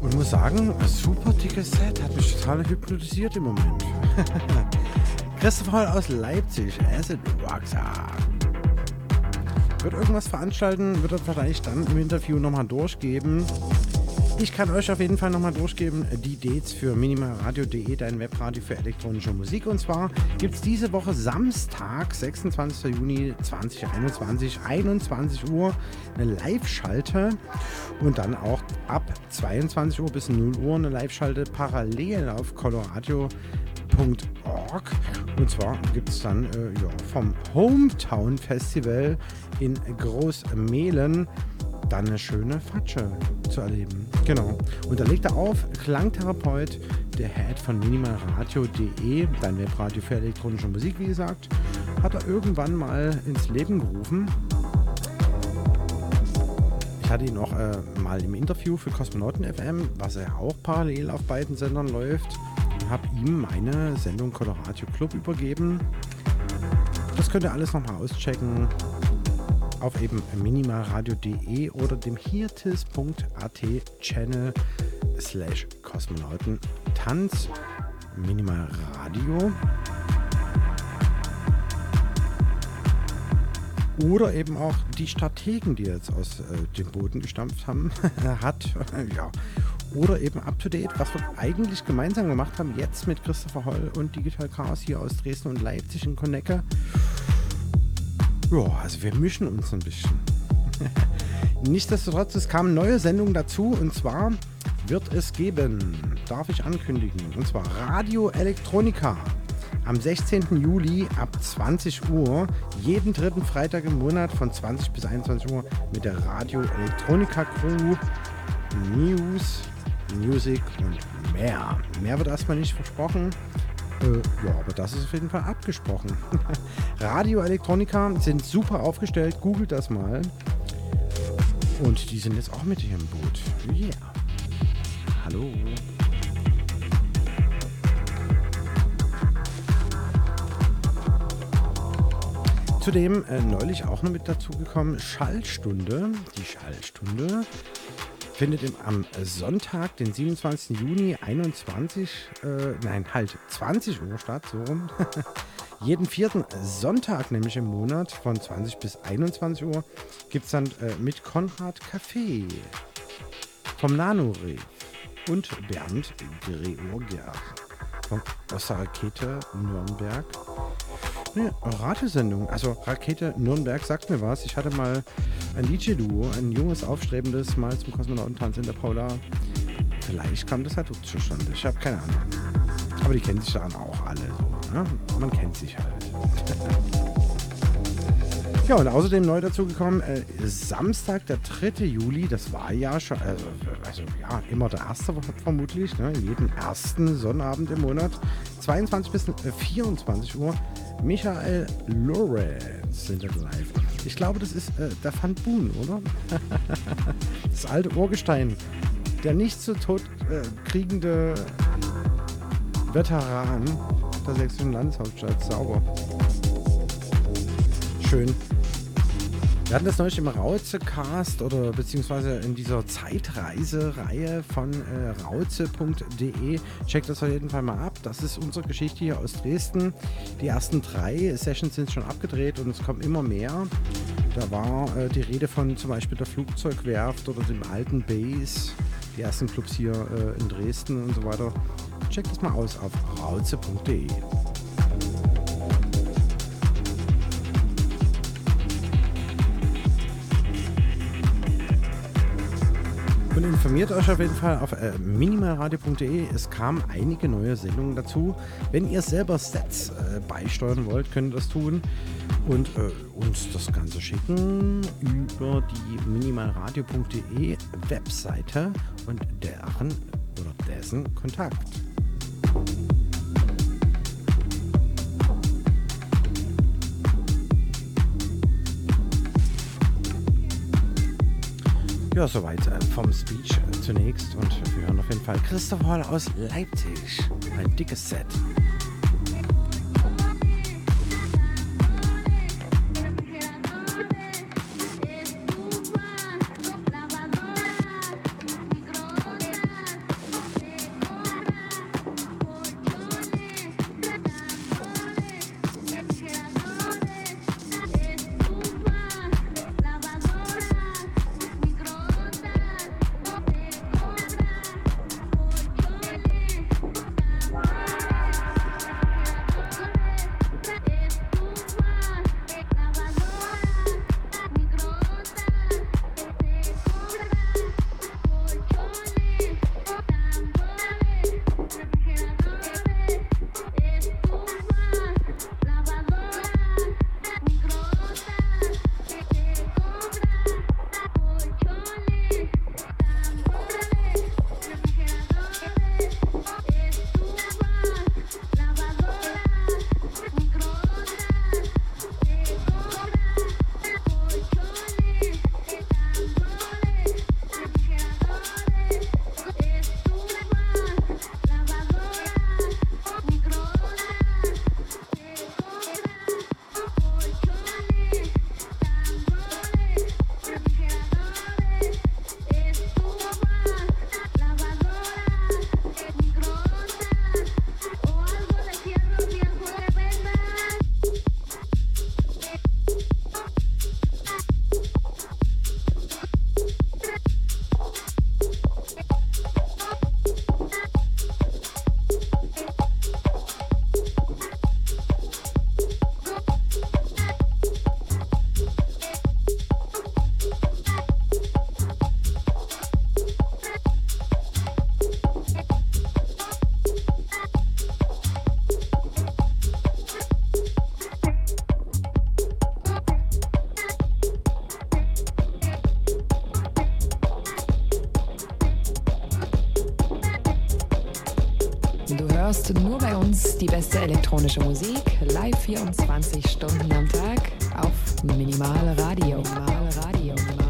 Und muss sagen, ein super dickes Set hat mich total hypnotisiert im Moment. Christoph Hall aus Leipzig, Acid Rockstar. Wird irgendwas veranstalten, wird er vielleicht dann im Interview nochmal durchgeben. Ich kann euch auf jeden Fall nochmal durchgeben, die Dates für minimalradio.de, dein Webradio für elektronische Musik. Und zwar gibt es diese Woche Samstag, 26. Juni 2021, 21 Uhr, eine Live-Schalte. Und dann auch ab 22 Uhr bis 0 Uhr eine Live-Schalte parallel auf coloradio.org. Und zwar gibt es dann äh, ja, vom Hometown Festival in Großmehlen dann eine schöne Fatsche zu erleben. Genau. Und da legt er auf, Klangtherapeut, der Head von minimalradio.de, dein Webradio für elektronische Musik, wie gesagt, hat er irgendwann mal ins Leben gerufen. Hatte ihn auch äh, mal im Interview für Kosmonauten FM, was er auch parallel auf beiden Sendern läuft, und habe ihm meine Sendung Colorado Club übergeben. Das könnt ihr alles nochmal auschecken auf eben minimalradio.de oder dem hirtis.at Channel slash Kosmonauten Tanz Minimalradio. Oder eben auch die Strategen, die jetzt aus äh, dem Boden gestampft haben, hat. ja. Oder eben up to date, was wir eigentlich gemeinsam gemacht haben, jetzt mit Christopher Holl und Digital Chaos hier aus Dresden und Leipzig in Connecke. Ja, also wir mischen uns ein bisschen. Nichtsdestotrotz, es kamen neue Sendungen dazu und zwar wird es geben, darf ich ankündigen, und zwar Radio Elektronika am 16. Juli ab 20 Uhr, jeden dritten Freitag im Monat von 20 bis 21 Uhr mit der Radio Elektronika Crew, News, Music und mehr. Mehr wird erstmal nicht versprochen. Äh, ja, aber das ist auf jeden Fall abgesprochen. Radio Elektronika sind super aufgestellt, googelt das mal. Und die sind jetzt auch mit hier im Boot. Yeah. Hallo. Zudem äh, neulich auch noch mit dazugekommen Schallstunde. Die Schallstunde findet im, am Sonntag, den 27. Juni 21, äh, nein, halt 20 Uhr statt, so rum. Jeden vierten Sonntag, nämlich im Monat von 20 bis 21 Uhr, gibt es dann äh, mit Konrad Café vom Nanoreef und Bernd Georgia aus der Rakete Nürnberg eine Ratesendung. Also Rakete Nürnberg sagt mir was. Ich hatte mal ein DJ-Duo, ein junges, aufstrebendes, mal zum Kosmonautentanz in der Paula. Vielleicht kam das halt zustande. Ich habe keine Ahnung. Aber die kennen sich dann auch alle so. Ne? Man kennt sich halt. Ja, und außerdem neu dazugekommen, äh, Samstag, der 3. Juli, das war ja schon, also, also ja, immer der erste vermutlich, ne? jeden ersten Sonnabend im Monat, 22 bis 24 Uhr, Michael Lorenz sind live. Ich glaube, das ist äh, der Van Boon, oder? das alte Urgestein. Der nicht zu tot äh, kriegende Veteran der sächsischen Landeshauptstadt. Sauber. Schön. Wir hatten das neulich im Rauze-Cast oder beziehungsweise in dieser Zeitreise-Reihe von äh, rauze.de. Checkt das auf jeden Fall mal ab. Das ist unsere Geschichte hier aus Dresden. Die ersten drei Sessions sind schon abgedreht und es kommen immer mehr. Da war äh, die Rede von zum Beispiel der Flugzeugwerft oder dem alten Base, die ersten Clubs hier äh, in Dresden und so weiter. Checkt das mal aus auf rauze.de. Und informiert euch auf jeden Fall auf äh, minimalradio.de. Es kamen einige neue Sendungen dazu. Wenn ihr selber Sets äh, beisteuern wollt, könnt ihr das tun und äh, uns das Ganze schicken über die minimalradio.de Webseite und deren oder dessen Kontakt. Ja, soweit äh, vom Speech zunächst und wir hören auf jeden Fall Christoph Hall aus Leipzig. Ein dickes Set. Hörst nur bei uns die beste elektronische Musik, live 24 Stunden am Tag auf. Minimal Radio. Minimal Radio.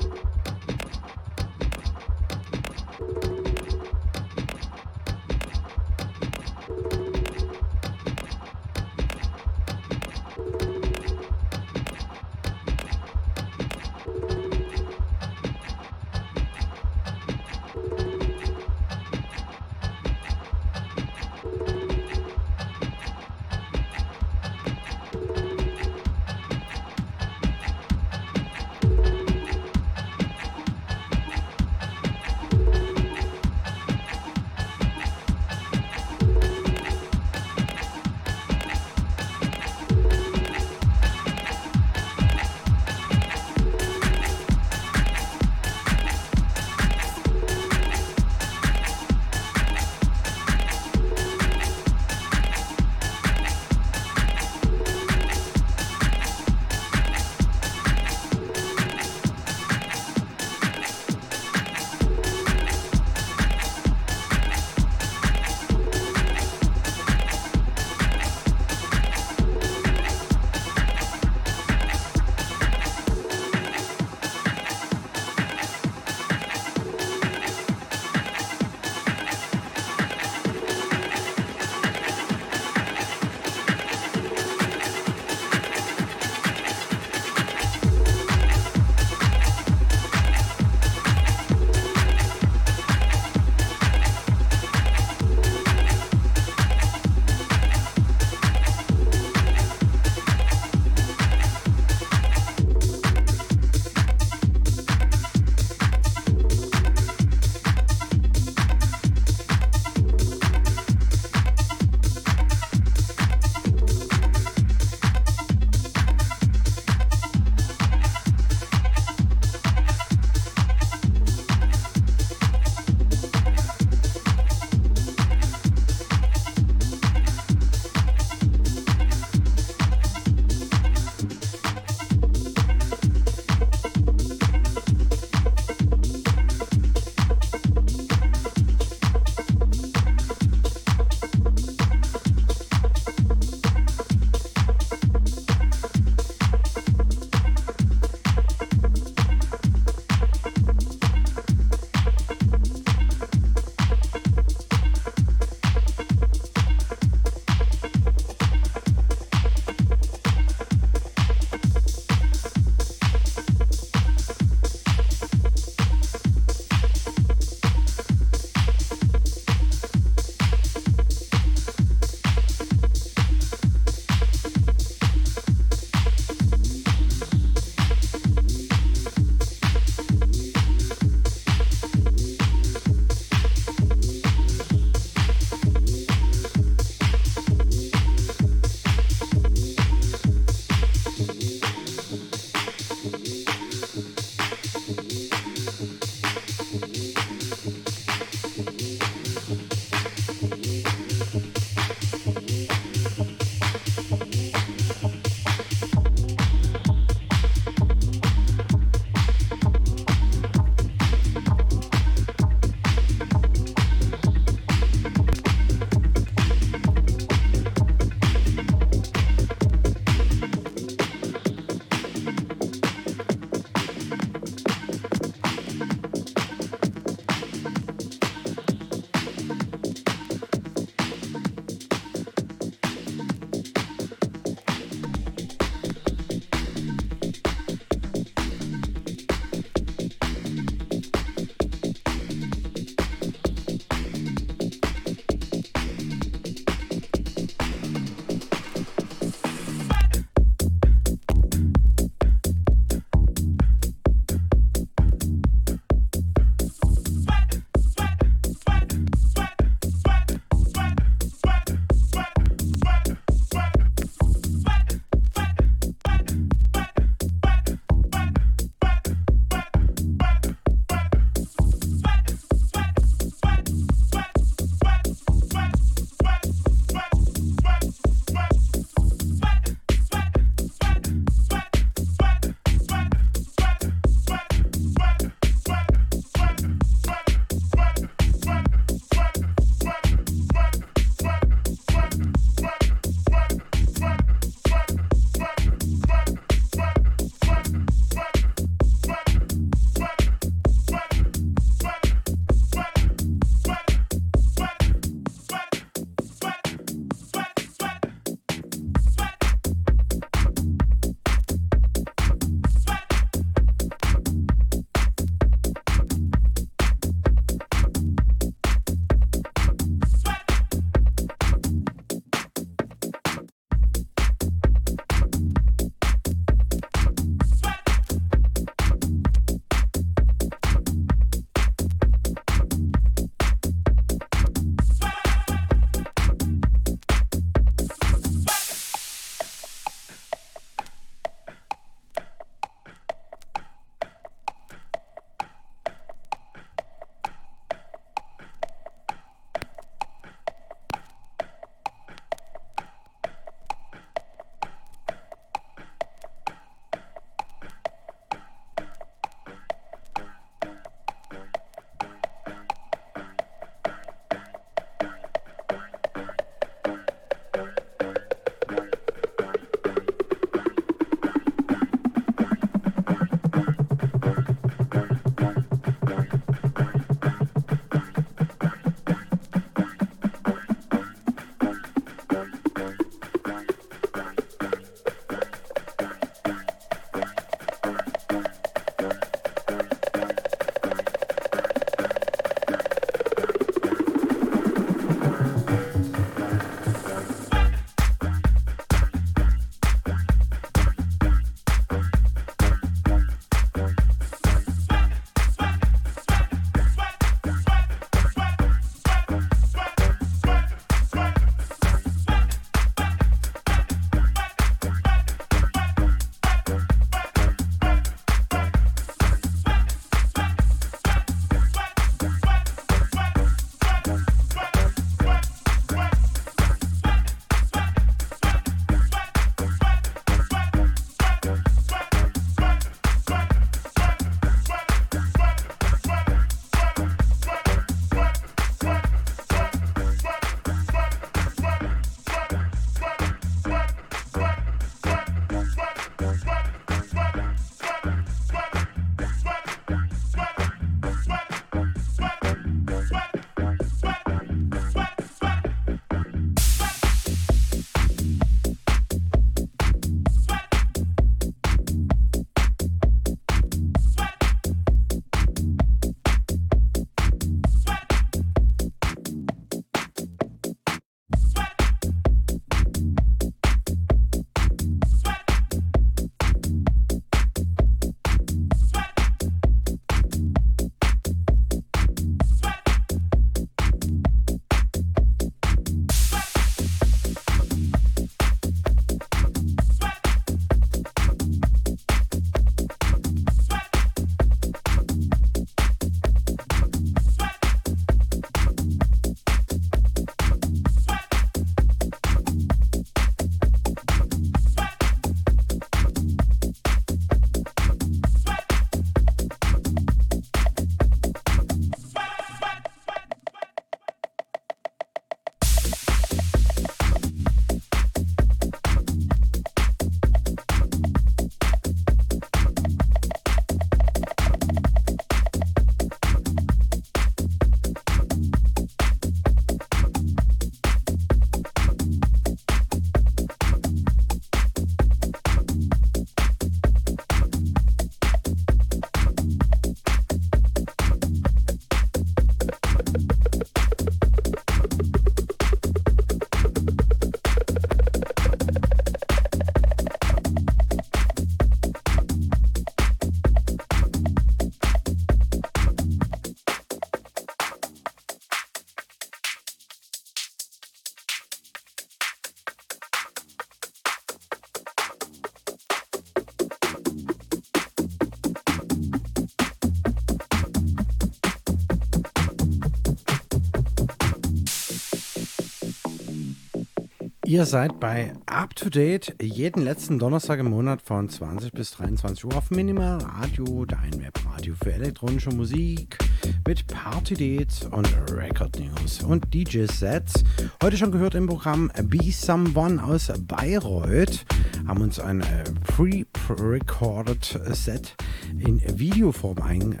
Ihr seid bei Up to Date jeden letzten Donnerstag im Monat von 20 bis 23 Uhr auf Minimal Radio, dein Webradio für elektronische Musik mit Party Dates und Record News und DJ Sets. Heute schon gehört im Programm Be Someone aus Bayreuth. Haben uns ein äh, pre-recorded Set in Videoform einge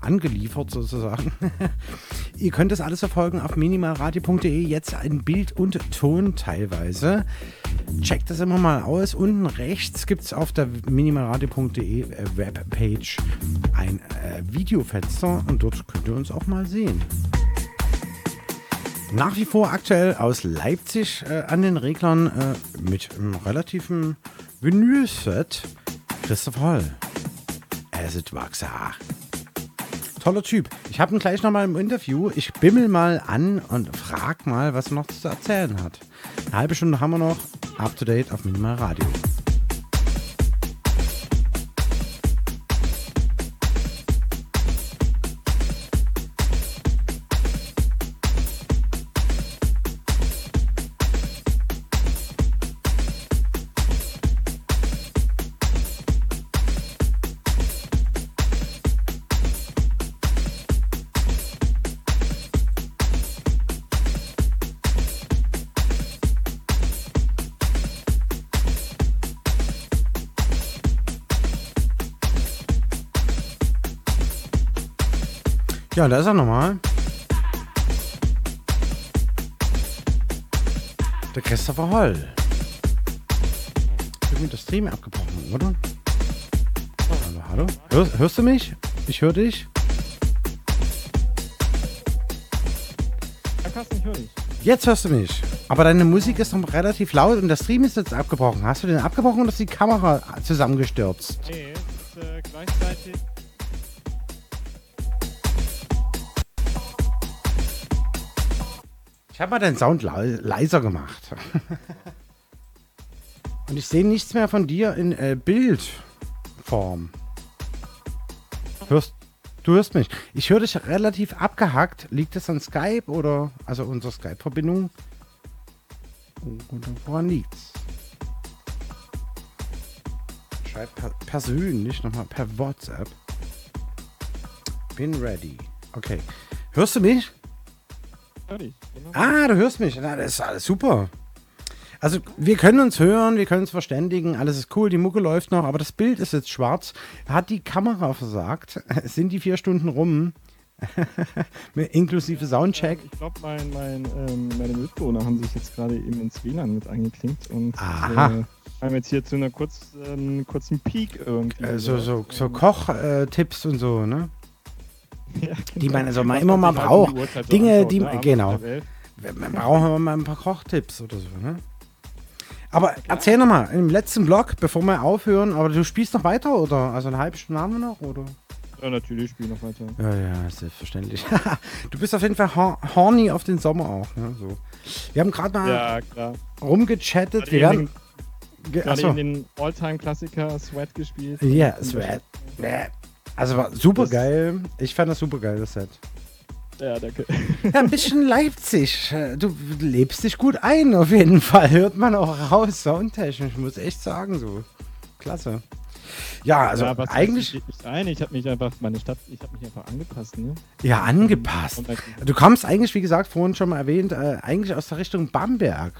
angeliefert sozusagen. Ihr könnt das alles verfolgen auf minimalradio.de, jetzt ein Bild und Ton teilweise. Checkt das immer mal aus. Unten rechts gibt es auf der minimalradio.de Webpage ein äh, Videofenster und dort könnt ihr uns auch mal sehen. Nach wie vor aktuell aus Leipzig äh, an den Reglern äh, mit einem relativen Vinylset Christoph Holl. Acid Waxer. Toller Typ. Ich habe ihn gleich nochmal im Interview. Ich bimmel mal an und frag mal, was er noch zu erzählen hat. Eine halbe Stunde haben wir noch. Up to date auf Minimal Radio. Ja, da ist er nochmal. Der Christopher Holl. Irgendwie der Stream abgebrochen, oder? Hallo, hallo? Hörst, hörst du mich? Ich höre dich. Ja, Carsten, ich höre dich. Jetzt hörst du mich. Aber deine Musik ist noch relativ laut und der Stream ist jetzt abgebrochen. Hast du den abgebrochen oder ist die Kamera zusammengestürzt? Nee, habe mal den Sound le leiser gemacht. Und ich sehe nichts mehr von dir in äh, Bildform. Hörst, du hörst mich. Ich höre dich relativ abgehackt. Liegt das an Skype oder also unsere Skype-Verbindung? Oder woran liegt's? Schreib per persönlich nochmal per WhatsApp. Bin ready. Okay. Hörst du mich? Genau. Ah, du hörst mich. Na, das ist alles super. Also, wir können uns hören, wir können uns verständigen, alles ist cool, die Mucke läuft noch, aber das Bild ist jetzt schwarz. Hat die Kamera versagt? Sind die vier Stunden rum? Inklusive Soundcheck. Ich glaube, mein, mein, ähm, meine Mitbewohner haben sich jetzt gerade eben ins WLAN mit angeklinkt und Aha. äh, haben jetzt hier zu einer kurz, ähm, kurzen Peak irgendwie. Äh, so, so, so Kochtipps und so, ne? Ja, Die man also mal immer mal braucht. Dinge, die ne, man, genau. halb elf. Man braucht mal ein paar Kochtipps oder so, ne? Aber erzähl nochmal, im letzten Blog, bevor wir aufhören, aber du spielst noch weiter, oder? Also eine halbe Stunde haben wir noch, oder? Ja, natürlich, spiel noch weiter. Ja, ja, selbstverständlich. du bist auf jeden Fall hor horny auf den Sommer auch. Ne? So. Wir haben gerade mal Ja, rumgechattet. Wir werden. Ge- Gerade Achso. eben den Alltime-Klassiker Sweat gespielt. Ja, Und- Sweat. Also war super geil. Ich fand das super geil, das Set. Ja, danke. Ja, ein bisschen Leipzig. Du lebst dich gut ein, auf jeden Fall. Hört man auch raus, soundtechnisch, muss echt sagen, so. Klasse. Ja, also ja, eigentlich, Ich, ich, ein, ich habe mich einfach, meine Stadt, ich habe mich einfach angepasst, ne? ja, angepasst. Du kommst eigentlich, wie gesagt, vorhin schon mal erwähnt, äh, eigentlich aus der Richtung Bamberg.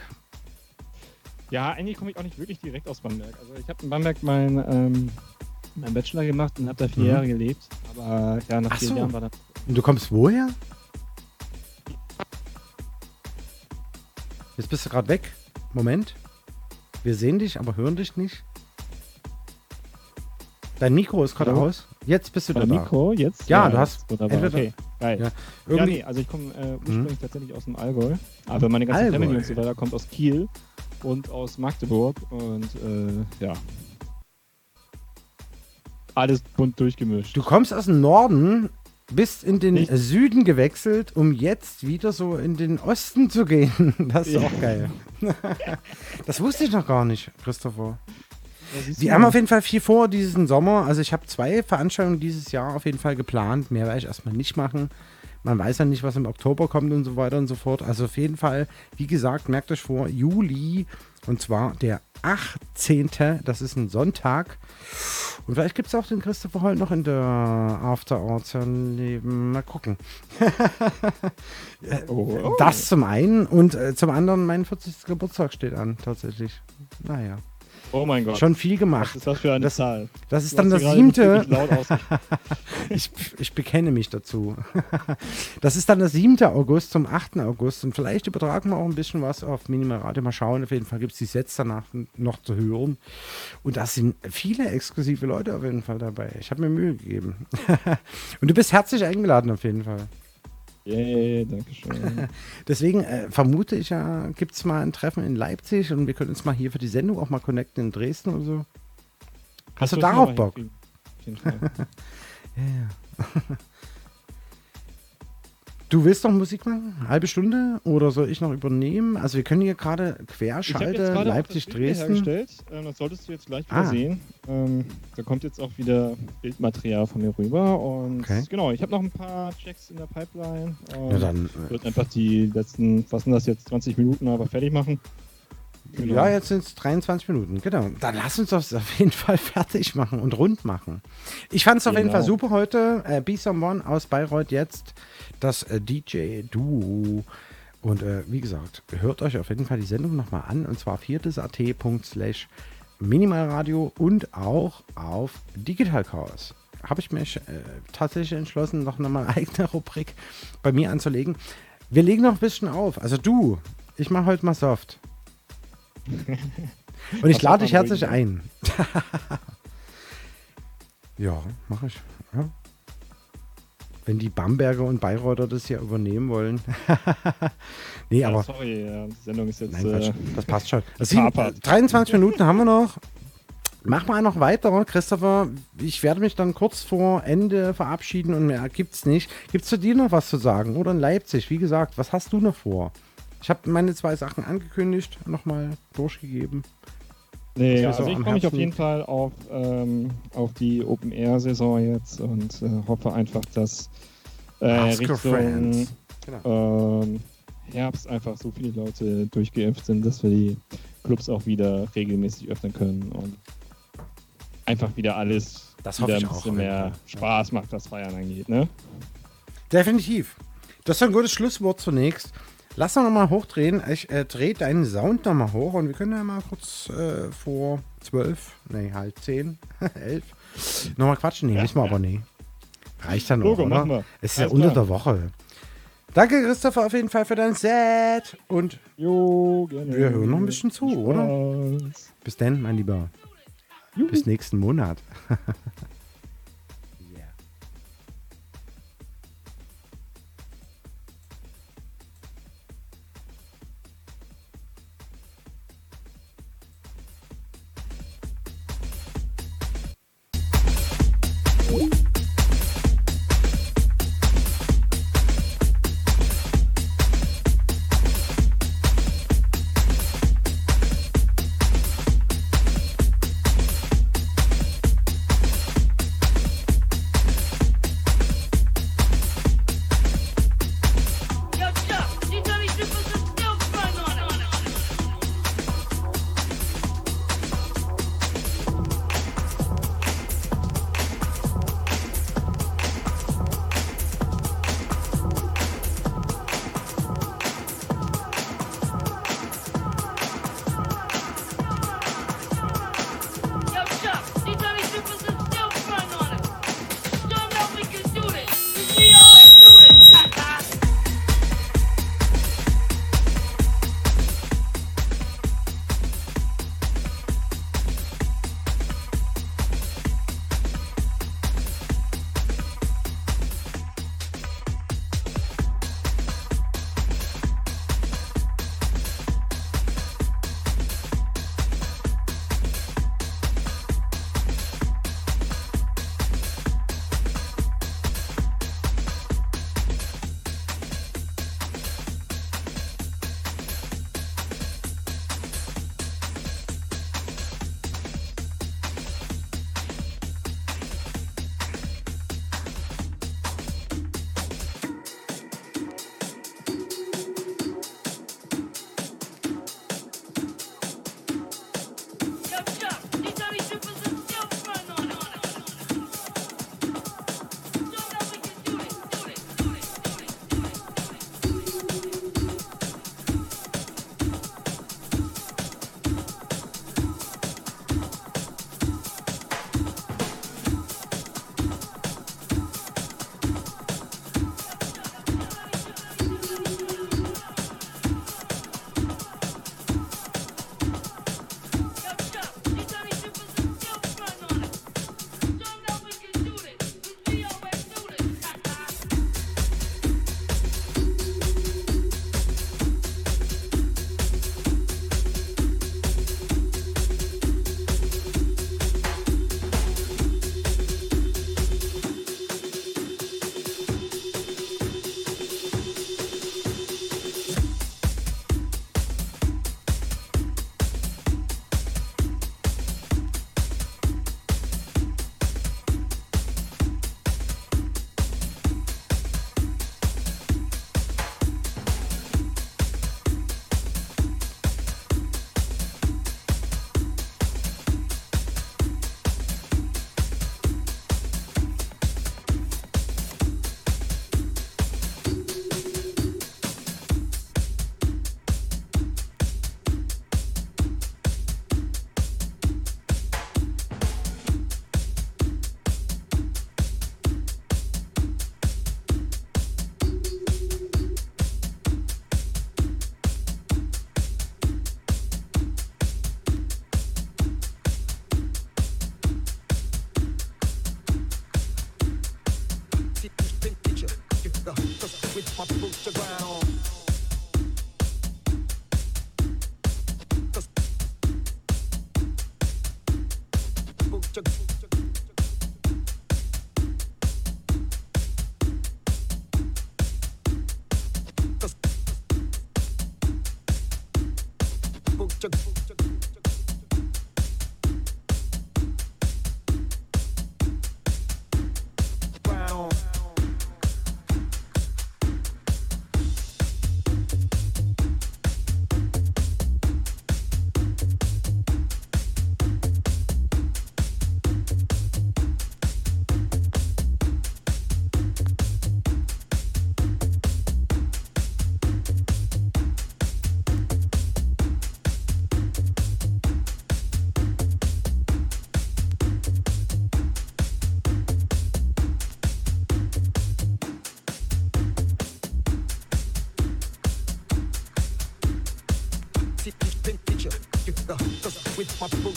Ja, eigentlich komme ich auch nicht wirklich direkt aus Bamberg. Also ich habe in Bamberg meinen ähm, mein Bachelor gemacht und habe da vier Mhm. Jahre gelebt. Aber ja, nach Ach vier so. Jahren war dann. Und du kommst woher? Jetzt bist du gerade weg. Moment. Wir sehen dich, aber hören dich nicht. Dein Mikro ist gerade aus. Jetzt bist du da. Mikro jetzt? Ja, du hast Wunderbar. Okay, geil. Ja, Ja, nee, also ich komme äh, ursprünglich tatsächlich aus dem Allgäu. Aber meine ganze Allgäu. Family und so weiter kommt aus Kiel und aus Magdeburg. Und äh, ja. Alles bunt durchgemischt. Du kommst aus dem Norden, bist in den Ich- Süden gewechselt, um jetzt wieder so in den Osten zu gehen. Das ist Ja. auch geil. das wusste ich noch gar nicht, Christopher. Wir haben auf jeden Fall viel vor diesen Sommer. Also ich habe zwei Veranstaltungen dieses Jahr auf jeden Fall geplant. Mehr werde ich erstmal nicht machen. Man weiß ja nicht, was im Oktober kommt und so weiter und so fort. Also auf jeden Fall, wie gesagt, merkt euch vor, Juli und zwar der 18. Das ist ein Sonntag. Und vielleicht gibt es auch den Christopher heute noch in der After Hours Leben. Mal gucken. Oh. Das zum einen und äh, zum anderen mein 40. Geburtstag steht an, tatsächlich. Naja. Oh mein Gott. Schon viel Was gemacht. ist das für eine Das- Zahl? Das ist Du dann das siebte. ich, ich bekenne mich dazu. Das ist dann der 7. August zum 8. August. Und vielleicht übertragen wir auch ein bisschen was auf Minimal Radio. Mal schauen. Auf jeden Fall gibt es die Sets danach noch zu hören. Und da sind viele exklusive Leute auf jeden Fall dabei. Ich habe mir Mühe gegeben. Und du bist herzlich eingeladen auf jeden Fall. Yay, danke schön. Deswegen äh, vermute ich ja, gibt es mal ein Treffen in Leipzig und wir können uns mal hier für die Sendung auch mal connecten in Dresden oder so. Hast du Das darauf Bock? Auf jeden Fall. Ja, ja. Du willst noch Musik machen? Halbe Stunde? Oder soll ich noch übernehmen? Also wir können hier gerade querschalte gerade auch Leipzig, das Bild hier Dresden. hergestellt. Ähm, das solltest du jetzt gleich wieder Ah. sehen. Ähm, da kommt jetzt auch wieder Bildmaterial von mir rüber. Und Okay. genau, ich habe noch ein paar Checks in der Pipeline. Ähm, Ja, dann, äh, würde einfach die letzten, was sind das jetzt, 20 Minuten aber fertig machen. Genau. Ja, jetzt sind es 23 Minuten, genau. Dann lass uns das auf jeden Fall fertig machen und rund machen. Ich fand es auf jeden Genau. Fall super heute. Äh, Be Someone aus Bayreuth jetzt, das äh, DJ-Duo. Und äh, wie gesagt, hört euch auf jeden Fall die Sendung nochmal an und zwar viertes.at.slash Minimalradio und auch auf Digital Chaos. Habe ich mich äh, tatsächlich entschlossen, noch mal eine eigene Rubrik bei mir anzulegen. Wir legen noch ein bisschen auf. Also du, ich mache heute mal soft. Und ich lade dich herzlich ein. ja, mache ich. Ja. Wenn die Bamberger und Bayreuther das hier übernehmen wollen. nee, Ja, aber sorry, ja, die Sendung ist jetzt. nein, äh, das passt schon. Also sieben, gekapert. äh, 23 Minuten haben wir noch. Mach mal noch weiter, Christopher. Ich werde mich dann kurz vor Ende verabschieden und mehr gibt's nicht. Gibt's zu dir noch was zu sagen? Oder in Leipzig? Wie gesagt, was hast du noch vor? Ich habe meine zwei Sachen angekündigt, nochmal durchgegeben. Nee, also so ich freue mich auf jeden. Fall auf, ähm, auf die Open-Air-Saison jetzt und äh, hoffe einfach, dass äh, Richtung. Genau. ähm, Herbst einfach so viele Leute durchgeimpft sind, dass wir die Clubs auch wieder regelmäßig öffnen können und einfach wieder alles Das wieder ein bisschen mehr. Spaß macht, was Feiern angeht. Ne? Definitiv. Das ist ein gutes Schlusswort zunächst. Lass doch nochmal hochdrehen. Ich äh, drehe deinen Sound nochmal hoch und wir können ja mal kurz äh, vor zwölf, nee, halt zehn, elf, nochmal quatschen. Nee, müssen wir aber nie. Reicht dann auch, Logo, oder? machen wir. Es ist ja unter klar. der Woche. Danke, Christopher, auf jeden Fall für dein Set. Und Jo, gerne. wir hören noch ein bisschen zu, Viel oder? Spaß. Bis dann, mein Lieber. Bis nächsten Monat.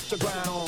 to ground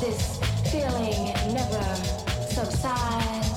this feeling never subsides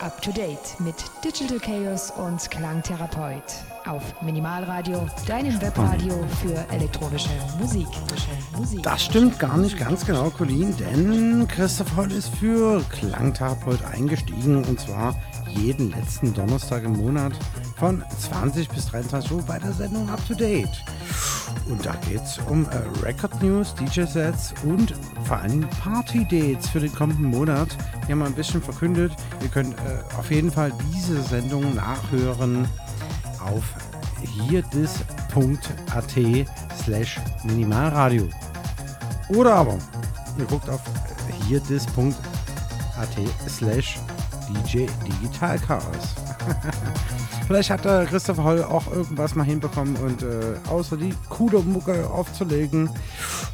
Up to Date mit Digital Chaos und Klangtherapeut. Auf Minimalradio, deinem Webradio für elektronische Musik. Das stimmt gar nicht ganz genau, Colin, denn Christoph Holl ist für Klangtherapeut eingestiegen und zwar jeden letzten Donnerstag im Monat von 20 bis 23 Uhr bei der Sendung Up to Date. Und da geht es um äh, Record News, DJ-Sets und vor allem Party-Dates für den kommenden Monat. Wir haben ein bisschen verkündet, ihr könnt äh, auf jeden Fall diese Sendung nachhören auf hierdis.at slash minimalradio. Oder aber ihr guckt auf hierdis.at slash DJ Digital Chaos. Vielleicht hat der Christopher Holl auch irgendwas mal hinbekommen und äh, außer die coole Mucke aufzulegen,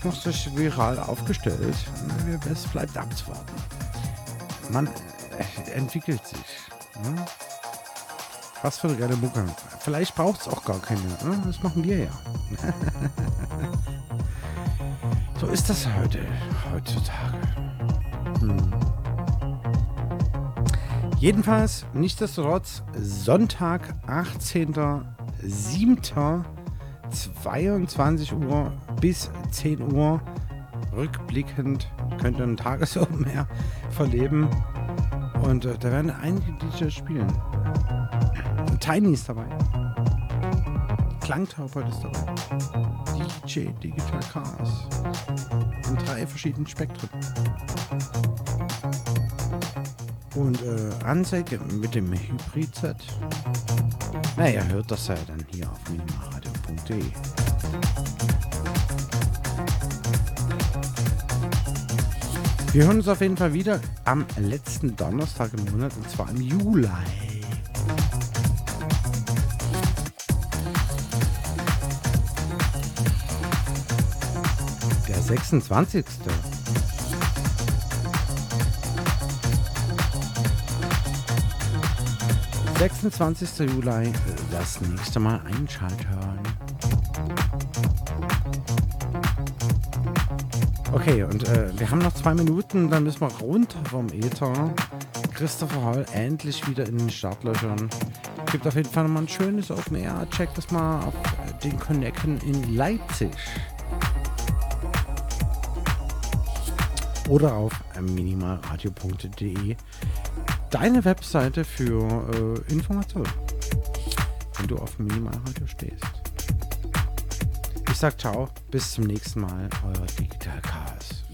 noch sich viral aufgestellt. Es bleibt abzuwarten. Man entwickelt sich. Ne? Was für eine geile Mucke. Vielleicht braucht es auch gar keine. Ne? Das machen wir ja. so ist das heute, heutzutage. Hm. Jedenfalls, nichtsdestotrotz, Sonntag, 18.07.22 Uhr bis 10 Uhr. Rückblickend könnt ihr einen Tagesopen mehr verleben. Und äh, da werden einige DJs spielen. Tiny ist dabei. Klangtherapeut ist dabei. DJ Digital Chaos. In drei verschiedenen Spektren. Und äh, Anzeige mit dem Hybrid-Set. Naja, hört das ja dann hier auf minimalradio.de. Wir hören uns auf jeden Fall wieder am letzten Donnerstag im Monat und zwar im Juli. Der 26. 26. Juli, das nächste Mal einschalten. Okay, und äh, wir haben noch zwei Minuten, dann müssen wir runter vom Ether. Christopher Hall endlich wieder in den Startlöchern. Gibt auf jeden Fall nochmal ein schönes Open Air. Check das mal auf den Connecten in Leipzig. Oder auf minimalradio.de deine Webseite für äh, Informationen, wenn du auf Minimalradio stehst. Ich sag ciao, bis zum nächsten Mal, euer Digital Chaos.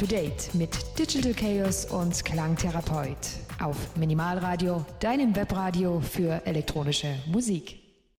To Date mit Digital Chaos und Klangtherapeut. Auf Minimalradio, deinem Webradio für elektronische Musik.